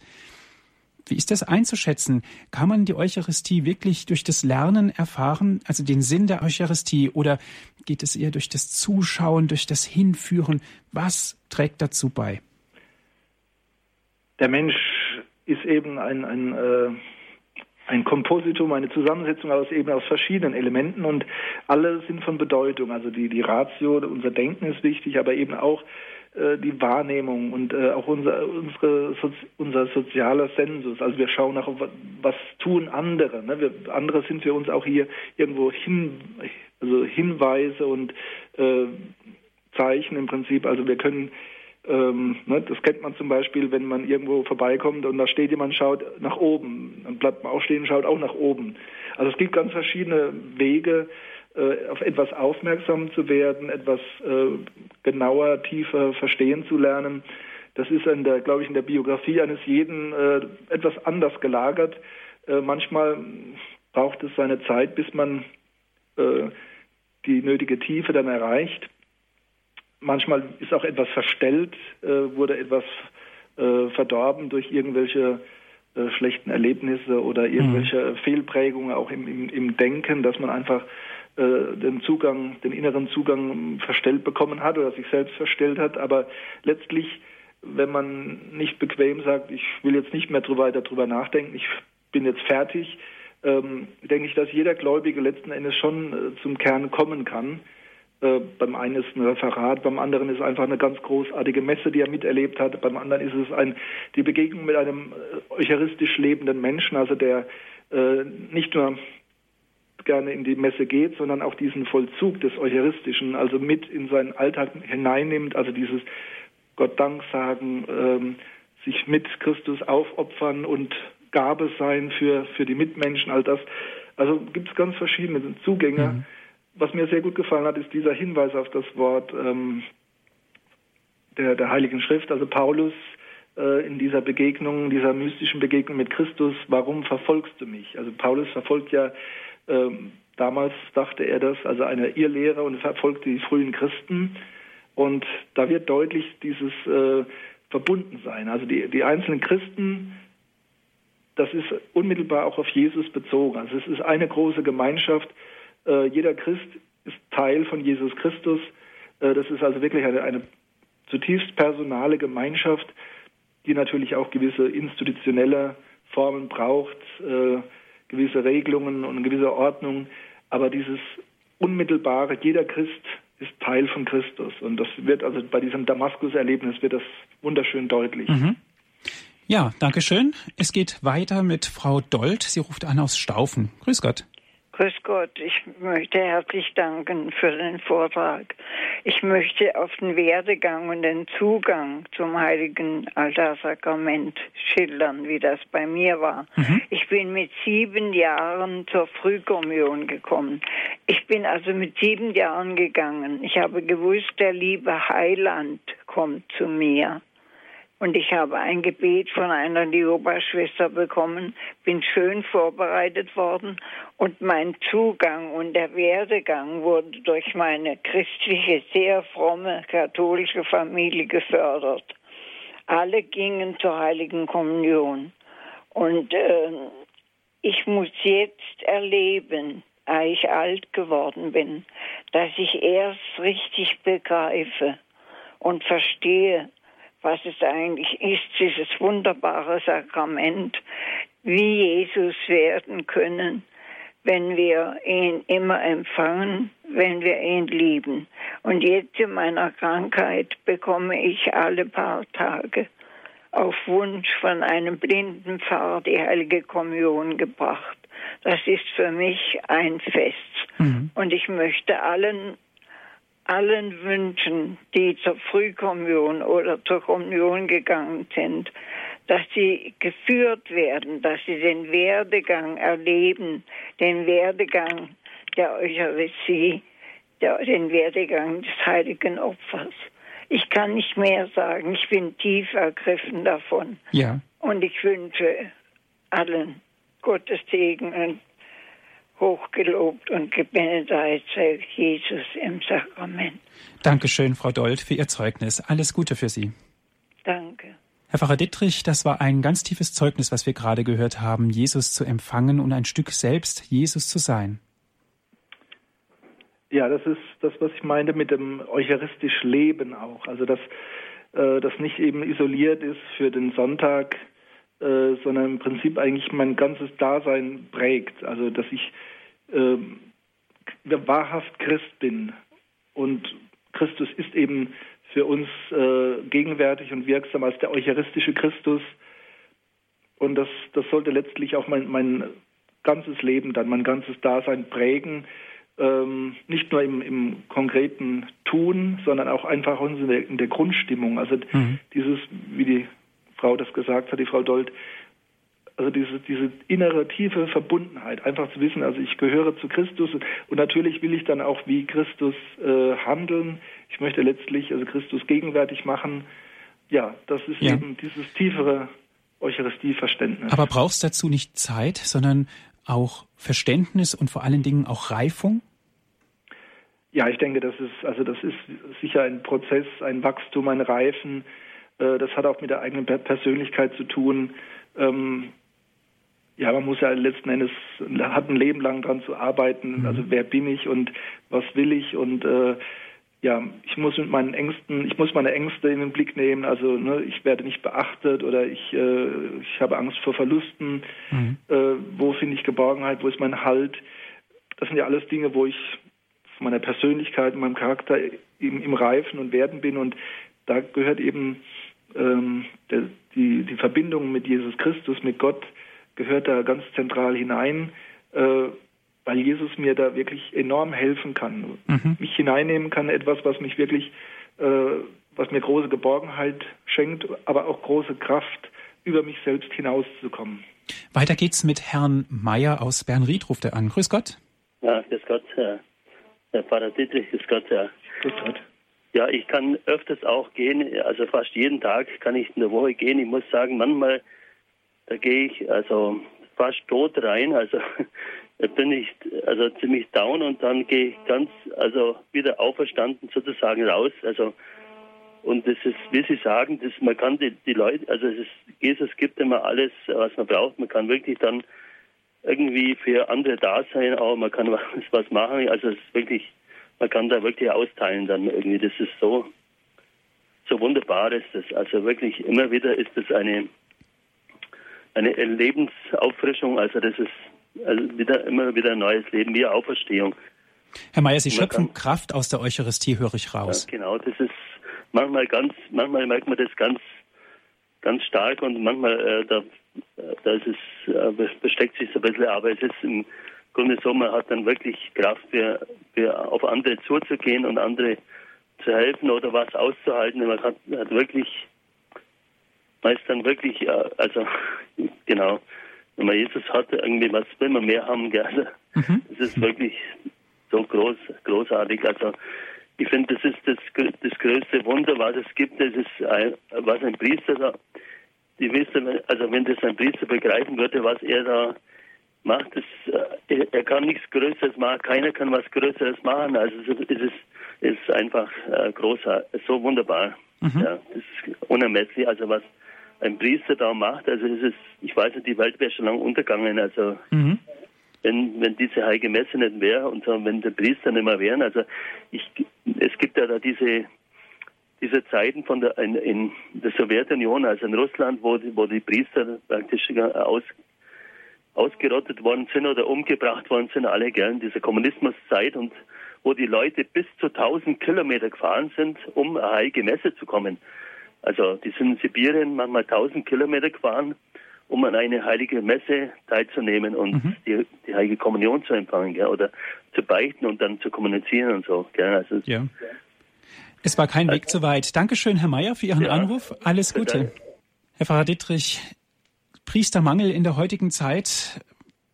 Wie ist das einzuschätzen? Kann man die Eucharistie wirklich durch das Lernen erfahren, also den Sinn der Eucharistie, oder geht es eher durch das Zuschauen, durch das Hinführen? Was trägt dazu bei? Der Mensch ist eben ein, ein, äh, ein Kompositum, eine Zusammensetzung aus eben aus verschiedenen Elementen und alle sind von Bedeutung. Also die, die Ratio, unser Denken ist wichtig, aber eben auch die Wahrnehmung und äh, auch unser, unsere, unser sozialer Sensus. Also wir schauen nach, was tun andere. Ne? Wir, andere sind für uns auch hier irgendwo hin, also Hinweise und äh, Zeichen im Prinzip. Also wir können ähm, ne, das kennt man zum Beispiel, wenn man irgendwo vorbeikommt und da steht jemand, schaut nach oben. Dann bleibt man auch stehen, schaut auch nach oben. Also es gibt ganz verschiedene Wege, äh, auf etwas aufmerksam zu werden, etwas äh, genauer, tiefer verstehen zu lernen. Das ist in der, glaube ich, in der Biografie eines jeden äh, etwas anders gelagert. Äh, manchmal braucht es seine Zeit, bis man äh, die nötige Tiefe dann erreicht. Manchmal ist auch etwas verstellt, äh, wurde etwas äh, verdorben durch irgendwelche äh, schlechten Erlebnisse oder irgendwelche mhm. Fehlprägungen auch im, im, im Denken, dass man einfach äh, den Zugang, den inneren Zugang verstellt bekommen hat oder sich selbst verstellt hat. Aber letztlich, wenn man nicht bequem sagt, ich will jetzt nicht mehr weiter drüber nachdenken, ich bin jetzt fertig, ähm, denke ich, dass jeder Gläubige letzten Endes schon äh, zum Kern kommen kann Äh, beim einen ist ein Referat, beim anderen ist einfach eine ganz großartige Messe, die er miterlebt hat. Beim anderen ist es ein, die Begegnung mit einem äh, eucharistisch lebenden Menschen, also der äh, nicht nur gerne in die Messe geht, sondern auch diesen Vollzug des Eucharistischen, also mit in seinen Alltag hineinnimmt, also dieses Gott Dank sagen, ähm, sich mit Christus aufopfern und Gabe sein für, für die Mitmenschen, all das. Also gibt es ganz verschiedene Zugänge. Mhm was mir sehr gut gefallen hat, ist dieser Hinweis auf das Wort ähm, der, der Heiligen Schrift, also Paulus äh, in dieser Begegnung, dieser mystischen Begegnung mit Christus, warum verfolgst du mich? Also Paulus verfolgt ja, ähm, damals dachte er das, also eine Irrlehre und verfolgte die frühen Christen. Und da wird deutlich dieses äh, Verbundensein. Also die, die einzelnen Christen, das ist unmittelbar auch auf Jesus bezogen. Also es ist eine große Gemeinschaft, äh, jeder Christ ist Teil von Jesus Christus. Äh, das ist also wirklich eine, eine zutiefst personale Gemeinschaft, die natürlich auch gewisse institutionelle Formen braucht, äh, gewisse Regelungen und gewisse Ordnung. Aber dieses unmittelbare, jeder Christ ist Teil von Christus. Und das wird also bei diesem Damaskus-Erlebnis wird das wunderschön deutlich. Mhm. Ja, danke schön. Es geht weiter mit Frau Dold. Sie ruft an aus Staufen. Grüß Gott. Grüß Gott, ich möchte herzlich danken für den Vortrag. Ich möchte auf den Werdegang und den Zugang zum heiligen Altarsakrament schildern, wie das bei mir war. Mhm. Ich bin mit sieben Jahren zur Frühkommunion gekommen. Ich bin also mit sieben Jahren gegangen. Ich habe gewusst, der liebe Heiland kommt zu mir. Und ich habe ein Gebet von einer Jehova-Schwester bekommen, bin schön vorbereitet worden und mein Zugang und der Werdegang wurde durch meine christliche, sehr fromme katholische Familie gefördert. Alle gingen zur Heiligen Kommunion. Und äh, ich muss jetzt erleben, da ich alt geworden bin, dass ich erst richtig begreife und verstehe, was es eigentlich ist, dieses wunderbare Sakrament, wie Jesus werden können, wenn wir ihn immer empfangen, wenn wir ihn lieben. Und jetzt in meiner Krankheit bekomme ich alle paar Tage auf Wunsch von einem blinden Pfarrer die heilige Kommunion gebracht. Das ist für mich ein Fest. Mhm. Und ich möchte allen allen Wünschen, die zur Frühkommunion oder zur Kommunion gegangen sind, dass sie geführt werden, dass sie den Werdegang erleben, den Werdegang der Eucharistie, der, den Werdegang des heiligen Opfers. Ich kann nicht mehr sagen, ich bin tief ergriffen davon. Ja. Und ich wünsche allen Gottes Segen und hochgelobt und gebenedeit sei Jesus im Sakrament. Dankeschön, Frau Dold, für Ihr Zeugnis. Alles Gute für Sie. Danke. Herr Pfarrer Dittrich, das war ein ganz tiefes Zeugnis, was wir gerade gehört haben, Jesus zu empfangen und ein Stück selbst Jesus zu sein. Ja, das ist das, was ich meinte mit dem eucharistisch Leben auch. Also, dass äh, das nicht eben isoliert ist für den Sonntag, äh, sondern im Prinzip eigentlich mein ganzes Dasein prägt. Also, dass ich äh, wahrhaft Christ bin. Und Christus ist eben für uns äh, gegenwärtig und wirksam als der eucharistische Christus. Und das, das sollte letztlich auch mein, mein ganzes Leben, dann mein ganzes Dasein prägen. Ähm, nicht nur im, im, konkreten Tun, sondern auch einfach in der, in der Grundstimmung. Also mhm. dieses, wie die Frau das gesagt hat, die Frau Dold, also diese, diese innere tiefe Verbundenheit, einfach zu wissen, also ich gehöre zu Christus und natürlich will ich dann auch wie Christus äh, handeln. Ich möchte letztlich also Christus gegenwärtig machen. Ja, das ist ja. eben dieses tiefere Eucharistieverständnis. Aber brauchst dazu nicht Zeit, sondern auch Verständnis und vor allen Dingen auch Reifung? Ja, ich denke, das ist also das ist sicher ein Prozess, ein Wachstum, ein Reifen. Äh, das hat auch mit der eigenen Persönlichkeit zu tun. Ähm, ja, man muss ja letzten Endes, hat ein Leben lang dran zu arbeiten. Mhm. Also wer bin ich und was will ich und äh, ja, ich muss mit meinen Ängsten, ich muss meine Ängste in den Blick nehmen. Also ne, ich werde nicht beachtet oder ich, äh, ich habe Angst vor Verlusten. Mhm. Äh, wo finde ich Geborgenheit? Wo ist mein Halt? Das sind ja alles Dinge, wo ich von meiner Persönlichkeit, meinem Charakter im, im Reifen und Werden bin. Und da gehört eben ähm, der, die, die Verbindung mit Jesus Christus, mit Gott, gehört da ganz zentral hinein, äh, weil Jesus mir da wirklich enorm helfen kann, mhm. mich hineinnehmen kann, etwas, was mich wirklich, äh, was mir große Geborgenheit schenkt, aber auch große Kraft, über mich selbst hinauszukommen. Weiter geht's mit Herrn Meyer aus Bernried, ruft er an. Grüß Gott. Ja, grüß Gott, Herr, Herr Pfarrer Dietrich, grüß Gott, Herr. Grüß Gott. Ja, ich kann öfters auch gehen, also fast jeden Tag kann ich in der Woche gehen. Ich muss sagen, manchmal, da gehe ich also fast tot rein, also da bin ich also ziemlich down und dann gehe ich ganz, also wieder auferstanden sozusagen raus. Also und das ist, wie Sie sagen, das, man kann die, die Leute, also ist, Jesus gibt immer alles, was man braucht. Man kann wirklich dann irgendwie für andere da sein, aber man kann was, was machen. Also es ist wirklich, man kann da wirklich austeilen dann irgendwie. Das ist so, so wunderbar ist das. Also wirklich immer wieder ist das eine, eine Lebensauffrischung. Also das ist also wieder immer wieder ein neues Leben, wie Auferstehung. Herr Mayer, Sie schöpfen kann, Kraft aus der Eucharistie, höre ich raus. Ja, genau, das ist manchmal ganz, manchmal merkt man das ganz, ganz stark und manchmal äh, da, da ist es, äh, besteckt sich so ein bisschen, aber es ist im Grunde so, man hat dann wirklich Kraft für, für auf andere zuzugehen und andere zu helfen oder was auszuhalten. Man hat, hat wirklich, man ist dann wirklich, ja, also genau, wenn man Jesus hat, irgendwie was will man mehr haben, gerne. Mhm. Das ist wirklich so groß, großartig. Also ich finde, das ist das, das größte Wunder, was es gibt. Das ist, ein, was ein Priester da, die wissen, also wenn das ein Priester begreifen würde, was er da macht, das, äh, er, kann nichts Größeres machen, keiner kann was Größeres machen. Also es ist, es ist einfach äh, großartig, so wunderbar. Mhm. Ja, das ist unermesslich. Also was ein Priester da macht, also es ist, ich weiß nicht, die Welt wäre schon lange untergegangen. Also mhm wenn, wenn diese heilige Messe nicht wäre und wenn die Priester nicht mehr wären. Also ich, es gibt ja da diese, diese Zeiten von der, in, in der Sowjetunion, also in Russland, wo, die, wo die Priester praktisch aus, ausgerottet worden sind oder umgebracht worden sind, alle gern, diese Kommunismuszeit und wo die Leute bis zu 1000 Kilometer gefahren sind, um eine heilige Messe zu kommen. Also die sind in Sibirien manchmal 1000 Kilometer gefahren um an eine heilige Messe teilzunehmen und mhm. die, die, heilige Kommunion zu empfangen gell, oder zu beichten und dann zu kommunizieren und so. Gell. Also, ja. Es war kein Weg zu weit. Dankeschön, Herr Mayer, für Ihren ja, Anruf. Alles Gute. Dank. Herr Pfarrer Dittrich, Priestermangel in der heutigen Zeit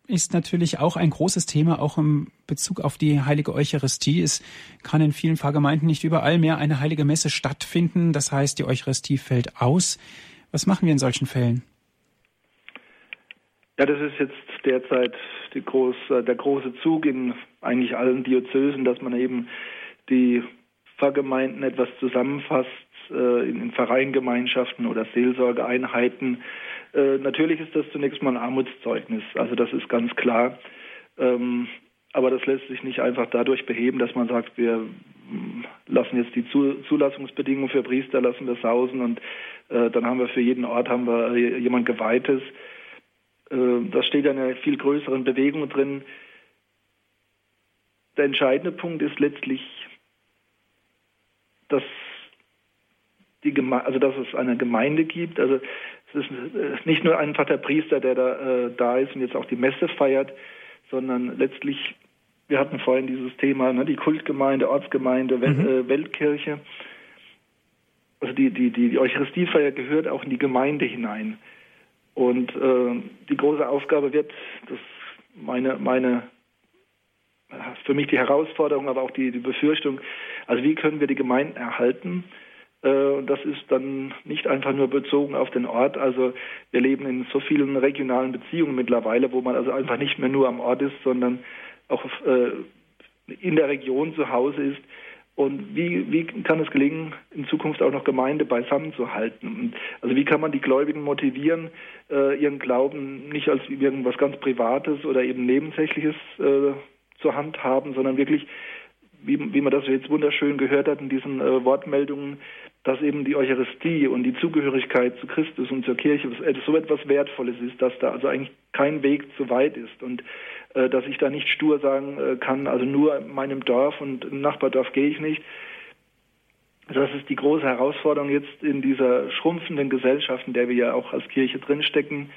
ist natürlich auch ein großes Thema, auch im Bezug auf die heilige Eucharistie. Es kann in vielen Pfarrgemeinden nicht überall mehr eine heilige Messe stattfinden. Das heißt, die Eucharistie fällt aus. Was machen wir in solchen Fällen? Ja, das ist jetzt derzeit groß, der große Zug in eigentlich allen Diözesen, dass man eben die Pfarrgemeinden etwas zusammenfasst äh, in, in Vereingemeinschaften oder Seelsorgeeinheiten. Äh, natürlich ist das zunächst mal ein Armutszeugnis, also das ist ganz klar. Ähm, aber das lässt sich nicht einfach dadurch beheben, dass man sagt, wir mm, lassen jetzt die Zulassungsbedingungen für Priester, lassen wir sausen und äh, dann haben wir für jeden Ort haben wir äh, jemand Geweihtes. Äh, das steht in einer viel größeren Bewegung drin. Der entscheidende Punkt ist letztlich, dass, die Geme also dass es eine Gemeinde gibt. Also es ist nicht nur einfach der Priester, der da, äh, da ist und jetzt auch die Messe feiert, sondern letztlich, wir hatten vorhin dieses Thema, ne, die Kultgemeinde, Ortsgemeinde, mhm. äh, Weltkirche. Also die, die, die, die Eucharistiefeier gehört auch in die Gemeinde hinein. Und äh, die große Aufgabe wird, das meine, meine, für mich die Herausforderung, aber auch die, die Befürchtung, also wie können wir die Gemeinden erhalten? Äh, das ist dann nicht einfach nur bezogen auf den Ort. Also wir leben in so vielen regionalen Beziehungen mittlerweile, wo man also einfach nicht mehr nur am Ort ist, sondern auch äh, in der Region zu Hause ist. Und wie, wie kann es gelingen, in Zukunft auch noch Gemeinde beisammenzuhalten? Also wie kann man die Gläubigen motivieren, äh, ihren Glauben nicht als irgendwas ganz Privates oder eben Nebensächliches zur Hand haben, sondern wirklich, wie, wie man das jetzt wunderschön gehört hat in diesen äh, Wortmeldungen, dass eben die Eucharistie und die Zugehörigkeit zu Christus und zur Kirche so etwas Wertvolles ist, dass da also eigentlich kein Weg zu weit ist und äh, dass ich da nicht stur sagen äh, kann, also nur in meinem Dorf und im Nachbardorf gehe ich nicht. Das ist die große Herausforderung jetzt in dieser schrumpfenden Gesellschaft, in der wir ja auch als Kirche drinstecken,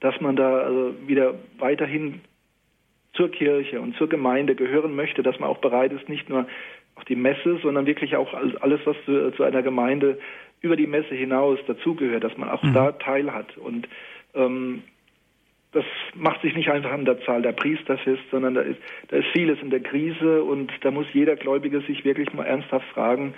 dass man da also wieder weiterhin zur Kirche und zur Gemeinde gehören möchte, dass man auch bereit ist, nicht nur auf die Messe, sondern wirklich auch alles, was zu, zu einer Gemeinde über die Messe hinaus dazugehört, dass man auch mhm. da teil hat. Und ähm, das macht sich nicht einfach an der Zahl der Priester fest, sondern da ist, da ist vieles in der Krise und da muss jeder Gläubige sich wirklich mal ernsthaft fragen,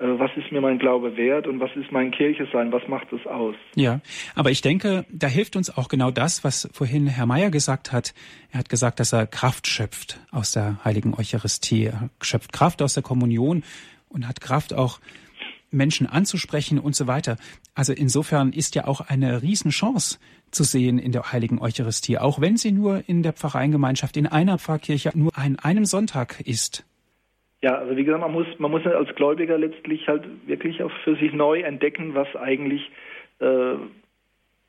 was ist mir mein Glaube wert und was ist mein Kirche sein, was macht es aus? Ja, aber ich denke, da hilft uns auch genau das, was vorhin Herr Meier gesagt hat. Er hat gesagt, dass er Kraft schöpft aus der heiligen Eucharistie. Er schöpft Kraft aus der Kommunion und hat Kraft auch Menschen anzusprechen und so weiter. Also insofern ist ja auch eine Riesenchance zu sehen in der heiligen Eucharistie, auch wenn sie nur in der Pfarreiengemeinschaft in einer Pfarrkirche nur an einem Sonntag ist. Ja, also wie gesagt, man muss, man muss als Gläubiger letztlich halt wirklich auch für sich neu entdecken, was eigentlich äh,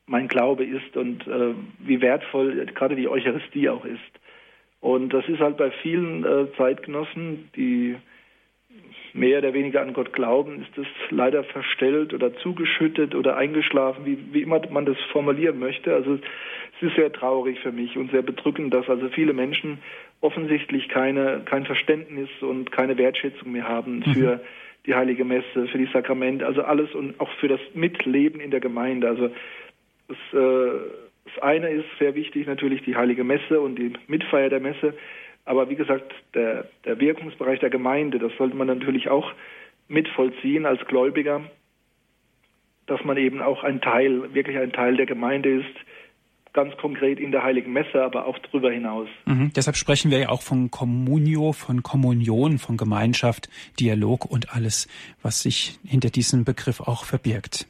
mein Glaube ist und äh, wie wertvoll gerade die Eucharistie auch ist. Und das ist halt bei vielen äh, Zeitgenossen, die mehr oder weniger an Gott glauben, ist es leider verstellt oder zugeschüttet oder eingeschlafen, wie, wie immer man das formulieren möchte. Also es ist sehr traurig für mich und sehr bedrückend, dass also viele Menschen offensichtlich keine, kein Verständnis und keine Wertschätzung mehr haben mhm. für die heilige Messe, für die Sakramente, also alles und auch für das Mitleben in der Gemeinde. Also das, äh, das eine ist sehr wichtig, natürlich die heilige Messe und die Mitfeier der Messe. Aber wie gesagt, der, der Wirkungsbereich der Gemeinde, das sollte man natürlich auch mitvollziehen als Gläubiger, dass man eben auch ein Teil, wirklich ein Teil der Gemeinde ist, ganz konkret in der Heiligen Messe, aber auch darüber hinaus. Mhm. Deshalb sprechen wir ja auch von Communio, von Kommunion, von Gemeinschaft, Dialog und alles, was sich hinter diesem Begriff auch verbirgt.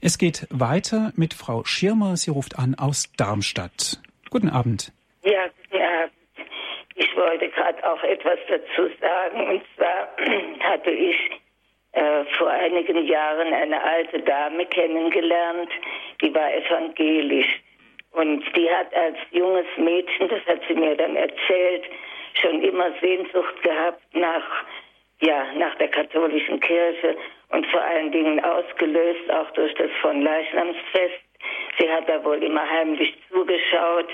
Es geht weiter mit Frau Schirmer. Sie ruft an aus Darmstadt. Guten Abend. Ja, guten Abend. Ich wollte gerade auch etwas dazu sagen. Und zwar hatte ich äh, vor einigen Jahren eine alte Dame kennengelernt, die war evangelisch. Und die hat als junges Mädchen, das hat sie mir dann erzählt, schon immer Sehnsucht gehabt nach, ja, nach der katholischen Kirche und vor allen Dingen ausgelöst auch durch das von Leichnamsfest. Sie hat da wohl immer heimlich zugeschaut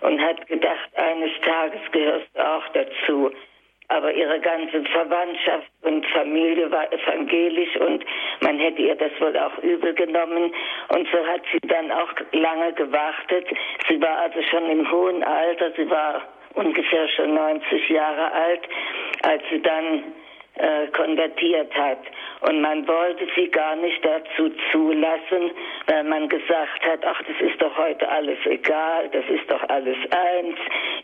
und hat gedacht, eines Tages gehörst du auch dazu aber ihre ganze Verwandtschaft und Familie war evangelisch und man hätte ihr das wohl auch übel genommen. Und so hat sie dann auch lange gewartet. Sie war also schon im hohen Alter, sie war ungefähr schon 90 Jahre alt, als sie dann äh, konvertiert hat. Und man wollte sie gar nicht dazu zulassen, weil man gesagt hat, ach, das ist doch heute alles egal, das ist doch alles eins,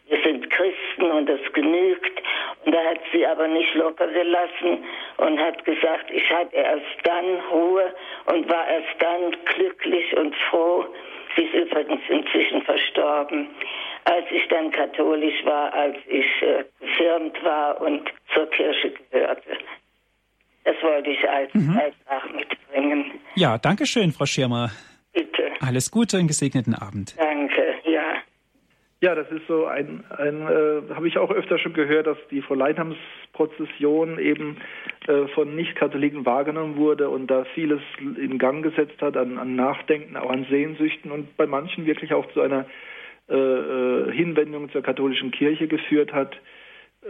wir sind Christen und das genügt. Und da hat sie aber nicht locker gelassen und hat gesagt, ich hatte erst dann Ruhe und war erst dann glücklich und froh. Sie ist übrigens inzwischen verstorben als ich dann katholisch war, als ich äh, gefirmt war und zur Kirche gehörte. Das wollte ich als mhm. Beitrag mitbringen. Ja, danke schön, Frau Schirmer. Bitte. Alles Gute, einen gesegneten Abend. Danke. Ja, das ist so ein, ein äh, habe ich auch öfter schon gehört, dass die Vorleithamsprozession eben äh, von Nicht-Katholiken wahrgenommen wurde und da vieles in Gang gesetzt hat an, an Nachdenken, auch an Sehnsüchten und bei manchen wirklich auch zu einer äh, äh, Hinwendung zur katholischen Kirche geführt hat.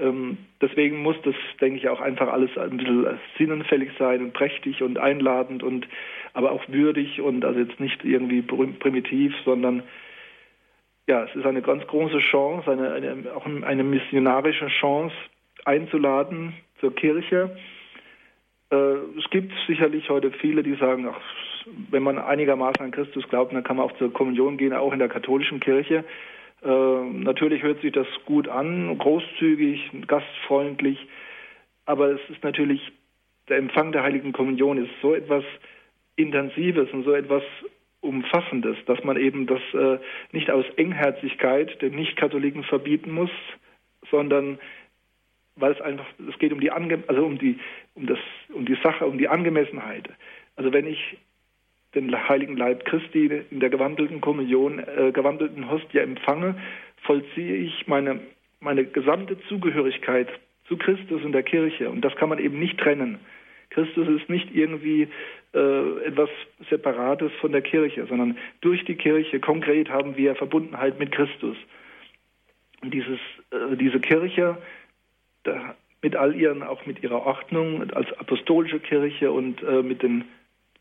Ähm, deswegen muss das, denke ich, auch einfach alles ein bisschen sinnenfällig sein und prächtig und einladend und aber auch würdig und also jetzt nicht irgendwie primitiv, sondern ja, es ist eine ganz große Chance, eine, eine, auch eine missionarische Chance einzuladen zur Kirche. Äh, es gibt sicherlich heute viele, die sagen, ach, wenn man einigermaßen an Christus glaubt, dann kann man auch zur Kommunion gehen, auch in der katholischen Kirche. Äh, natürlich hört sich das gut an, großzügig, gastfreundlich, aber es ist natürlich, der Empfang der Heiligen Kommunion ist so etwas Intensives und so etwas Umfassendes, dass man eben das äh, nicht aus Engherzigkeit den Nicht-Katholiken verbieten muss, sondern weil es einfach, es geht um die Ange also um die, um das, um die Sache, um die Angemessenheit. Also wenn ich den heiligen Leib Christi in der gewandelten Kommunion, äh, gewandelten Hostie empfange, vollziehe ich meine, meine gesamte Zugehörigkeit zu Christus und der Kirche. Und das kann man eben nicht trennen. Christus ist nicht irgendwie äh, etwas Separates von der Kirche, sondern durch die Kirche konkret haben wir Verbundenheit mit Christus. Und dieses, äh, diese Kirche da, mit all ihren, auch mit ihrer Ordnung als apostolische Kirche und äh, mit dem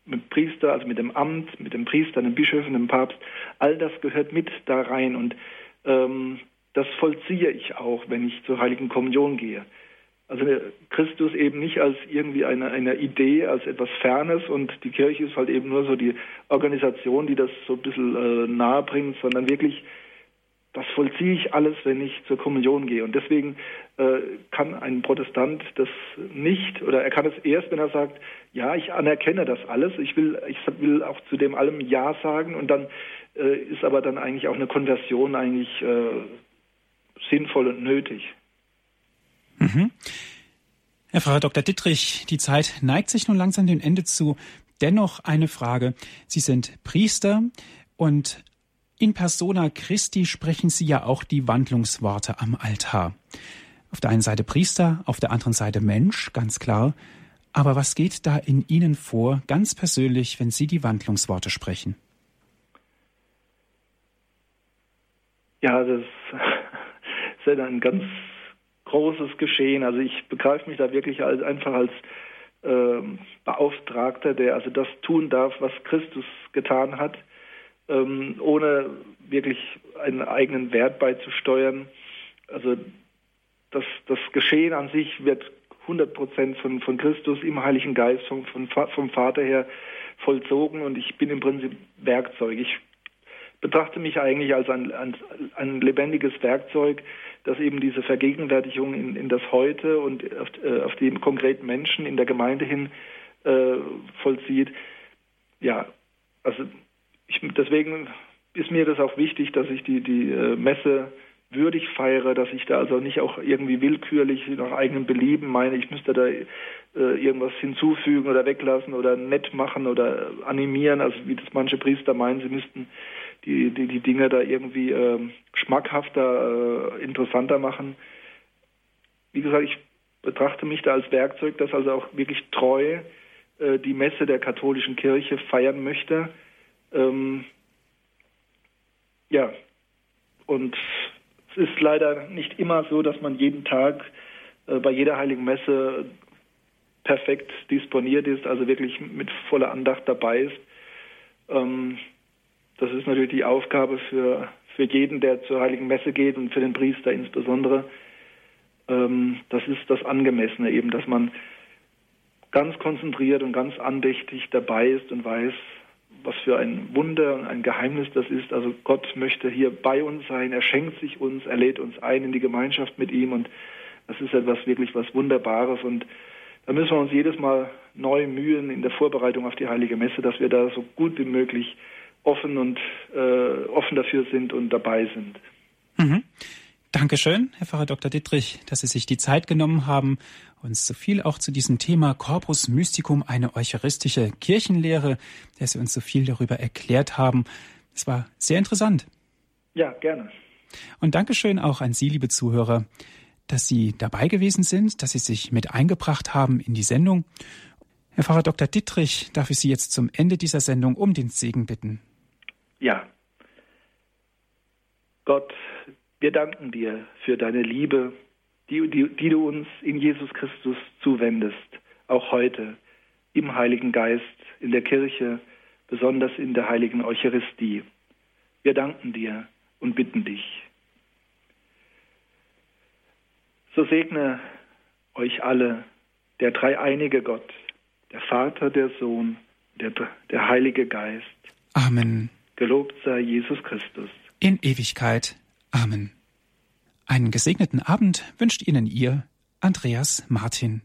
mit Priester, also mit dem Amt, mit dem Priester, dem Bischöfen, dem Papst, all das gehört mit da rein und ähm, das vollziehe ich auch, wenn ich zur Heiligen Kommunion gehe. Also Christus eben nicht als irgendwie eine, eine Idee, als etwas Fernes und die Kirche ist halt eben nur so die Organisation, die das so ein bisschen äh, nahe bringt, sondern wirklich, das vollziehe ich alles, wenn ich zur Kommunion gehe. Und deswegen äh, kann ein Protestant das nicht, oder er kann es erst, wenn er sagt, ja, ich anerkenne das alles, ich will, ich will auch zu dem allem Ja sagen und dann äh, ist aber dann eigentlich auch eine Konversion eigentlich äh, sinnvoll und nötig. Mhm. Herr Frau Dr. Dittrich, die Zeit neigt sich nun langsam dem Ende zu. Dennoch eine Frage. Sie sind Priester und in persona Christi sprechen Sie ja auch die Wandlungsworte am Altar. Auf der einen Seite Priester, auf der anderen Seite Mensch, ganz klar. Aber was geht da in Ihnen vor, ganz persönlich, wenn Sie die Wandlungsworte sprechen? Ja, das ist ja ein ganz großes Geschehen. Also ich begreife mich da wirklich als, einfach als äh, Beauftragter, der also das tun darf, was Christus getan hat, ähm, ohne wirklich einen eigenen Wert beizusteuern. Also das, das Geschehen an sich wird 100 Prozent von, von Christus im Heiligen Geist, vom, vom, vom Vater her vollzogen und ich bin im Prinzip Werkzeug. Ich betrachte mich eigentlich als ein, ein, ein lebendiges Werkzeug, das eben diese Vergegenwärtigung in, in das Heute und auf, äh, auf die konkreten Menschen in der Gemeinde hin äh, vollzieht. Ja, also ich, deswegen ist mir das auch wichtig, dass ich die, die äh, Messe würdig feiere, dass ich da also nicht auch irgendwie willkürlich nach eigenem Belieben meine, ich müsste da äh, irgendwas hinzufügen oder weglassen oder nett machen oder animieren, also wie das manche Priester meinen, sie müssten die, die, die Dinge da irgendwie äh, schmackhafter, äh, interessanter machen. Wie gesagt, ich betrachte mich da als Werkzeug, das also auch wirklich treu äh, die Messe der katholischen Kirche feiern möchte. Ähm, ja, und es ist leider nicht immer so, dass man jeden Tag äh, bei jeder heiligen Messe perfekt disponiert ist, also wirklich mit voller Andacht dabei ist. Ähm, das ist natürlich die Aufgabe für, für jeden, der zur Heiligen Messe geht und für den Priester insbesondere. Ähm, das ist das Angemessene eben, dass man ganz konzentriert und ganz andächtig dabei ist und weiß, was für ein Wunder und ein Geheimnis das ist. Also Gott möchte hier bei uns sein, er schenkt sich uns, er lädt uns ein in die Gemeinschaft mit ihm und das ist etwas wirklich was Wunderbares und da müssen wir uns jedes Mal neu mühen in der Vorbereitung auf die Heilige Messe, dass wir da so gut wie möglich offen und äh, offen dafür sind und dabei sind. Mhm. Dankeschön, Herr Pfarrer Dr. Dittrich, dass Sie sich die Zeit genommen haben, uns so viel auch zu diesem Thema Corpus Mysticum, eine eucharistische Kirchenlehre, dass Sie uns so viel darüber erklärt haben. Es war sehr interessant. Ja, gerne. Und Dankeschön auch an Sie, liebe Zuhörer, dass Sie dabei gewesen sind, dass Sie sich mit eingebracht haben in die Sendung. Herr Pfarrer Dr. Dittrich, darf ich Sie jetzt zum Ende dieser Sendung um den Segen bitten. Ja. Gott, wir danken dir für deine Liebe, die, die, die du uns in Jesus Christus zuwendest, auch heute im Heiligen Geist, in der Kirche, besonders in der heiligen Eucharistie. Wir danken dir und bitten dich. So segne euch alle der dreieinige Gott, der Vater, der Sohn, der, der Heilige Geist. Amen. Gelobt sei Jesus Christus. In Ewigkeit. Amen. Einen gesegneten Abend wünscht Ihnen Ihr Andreas Martin.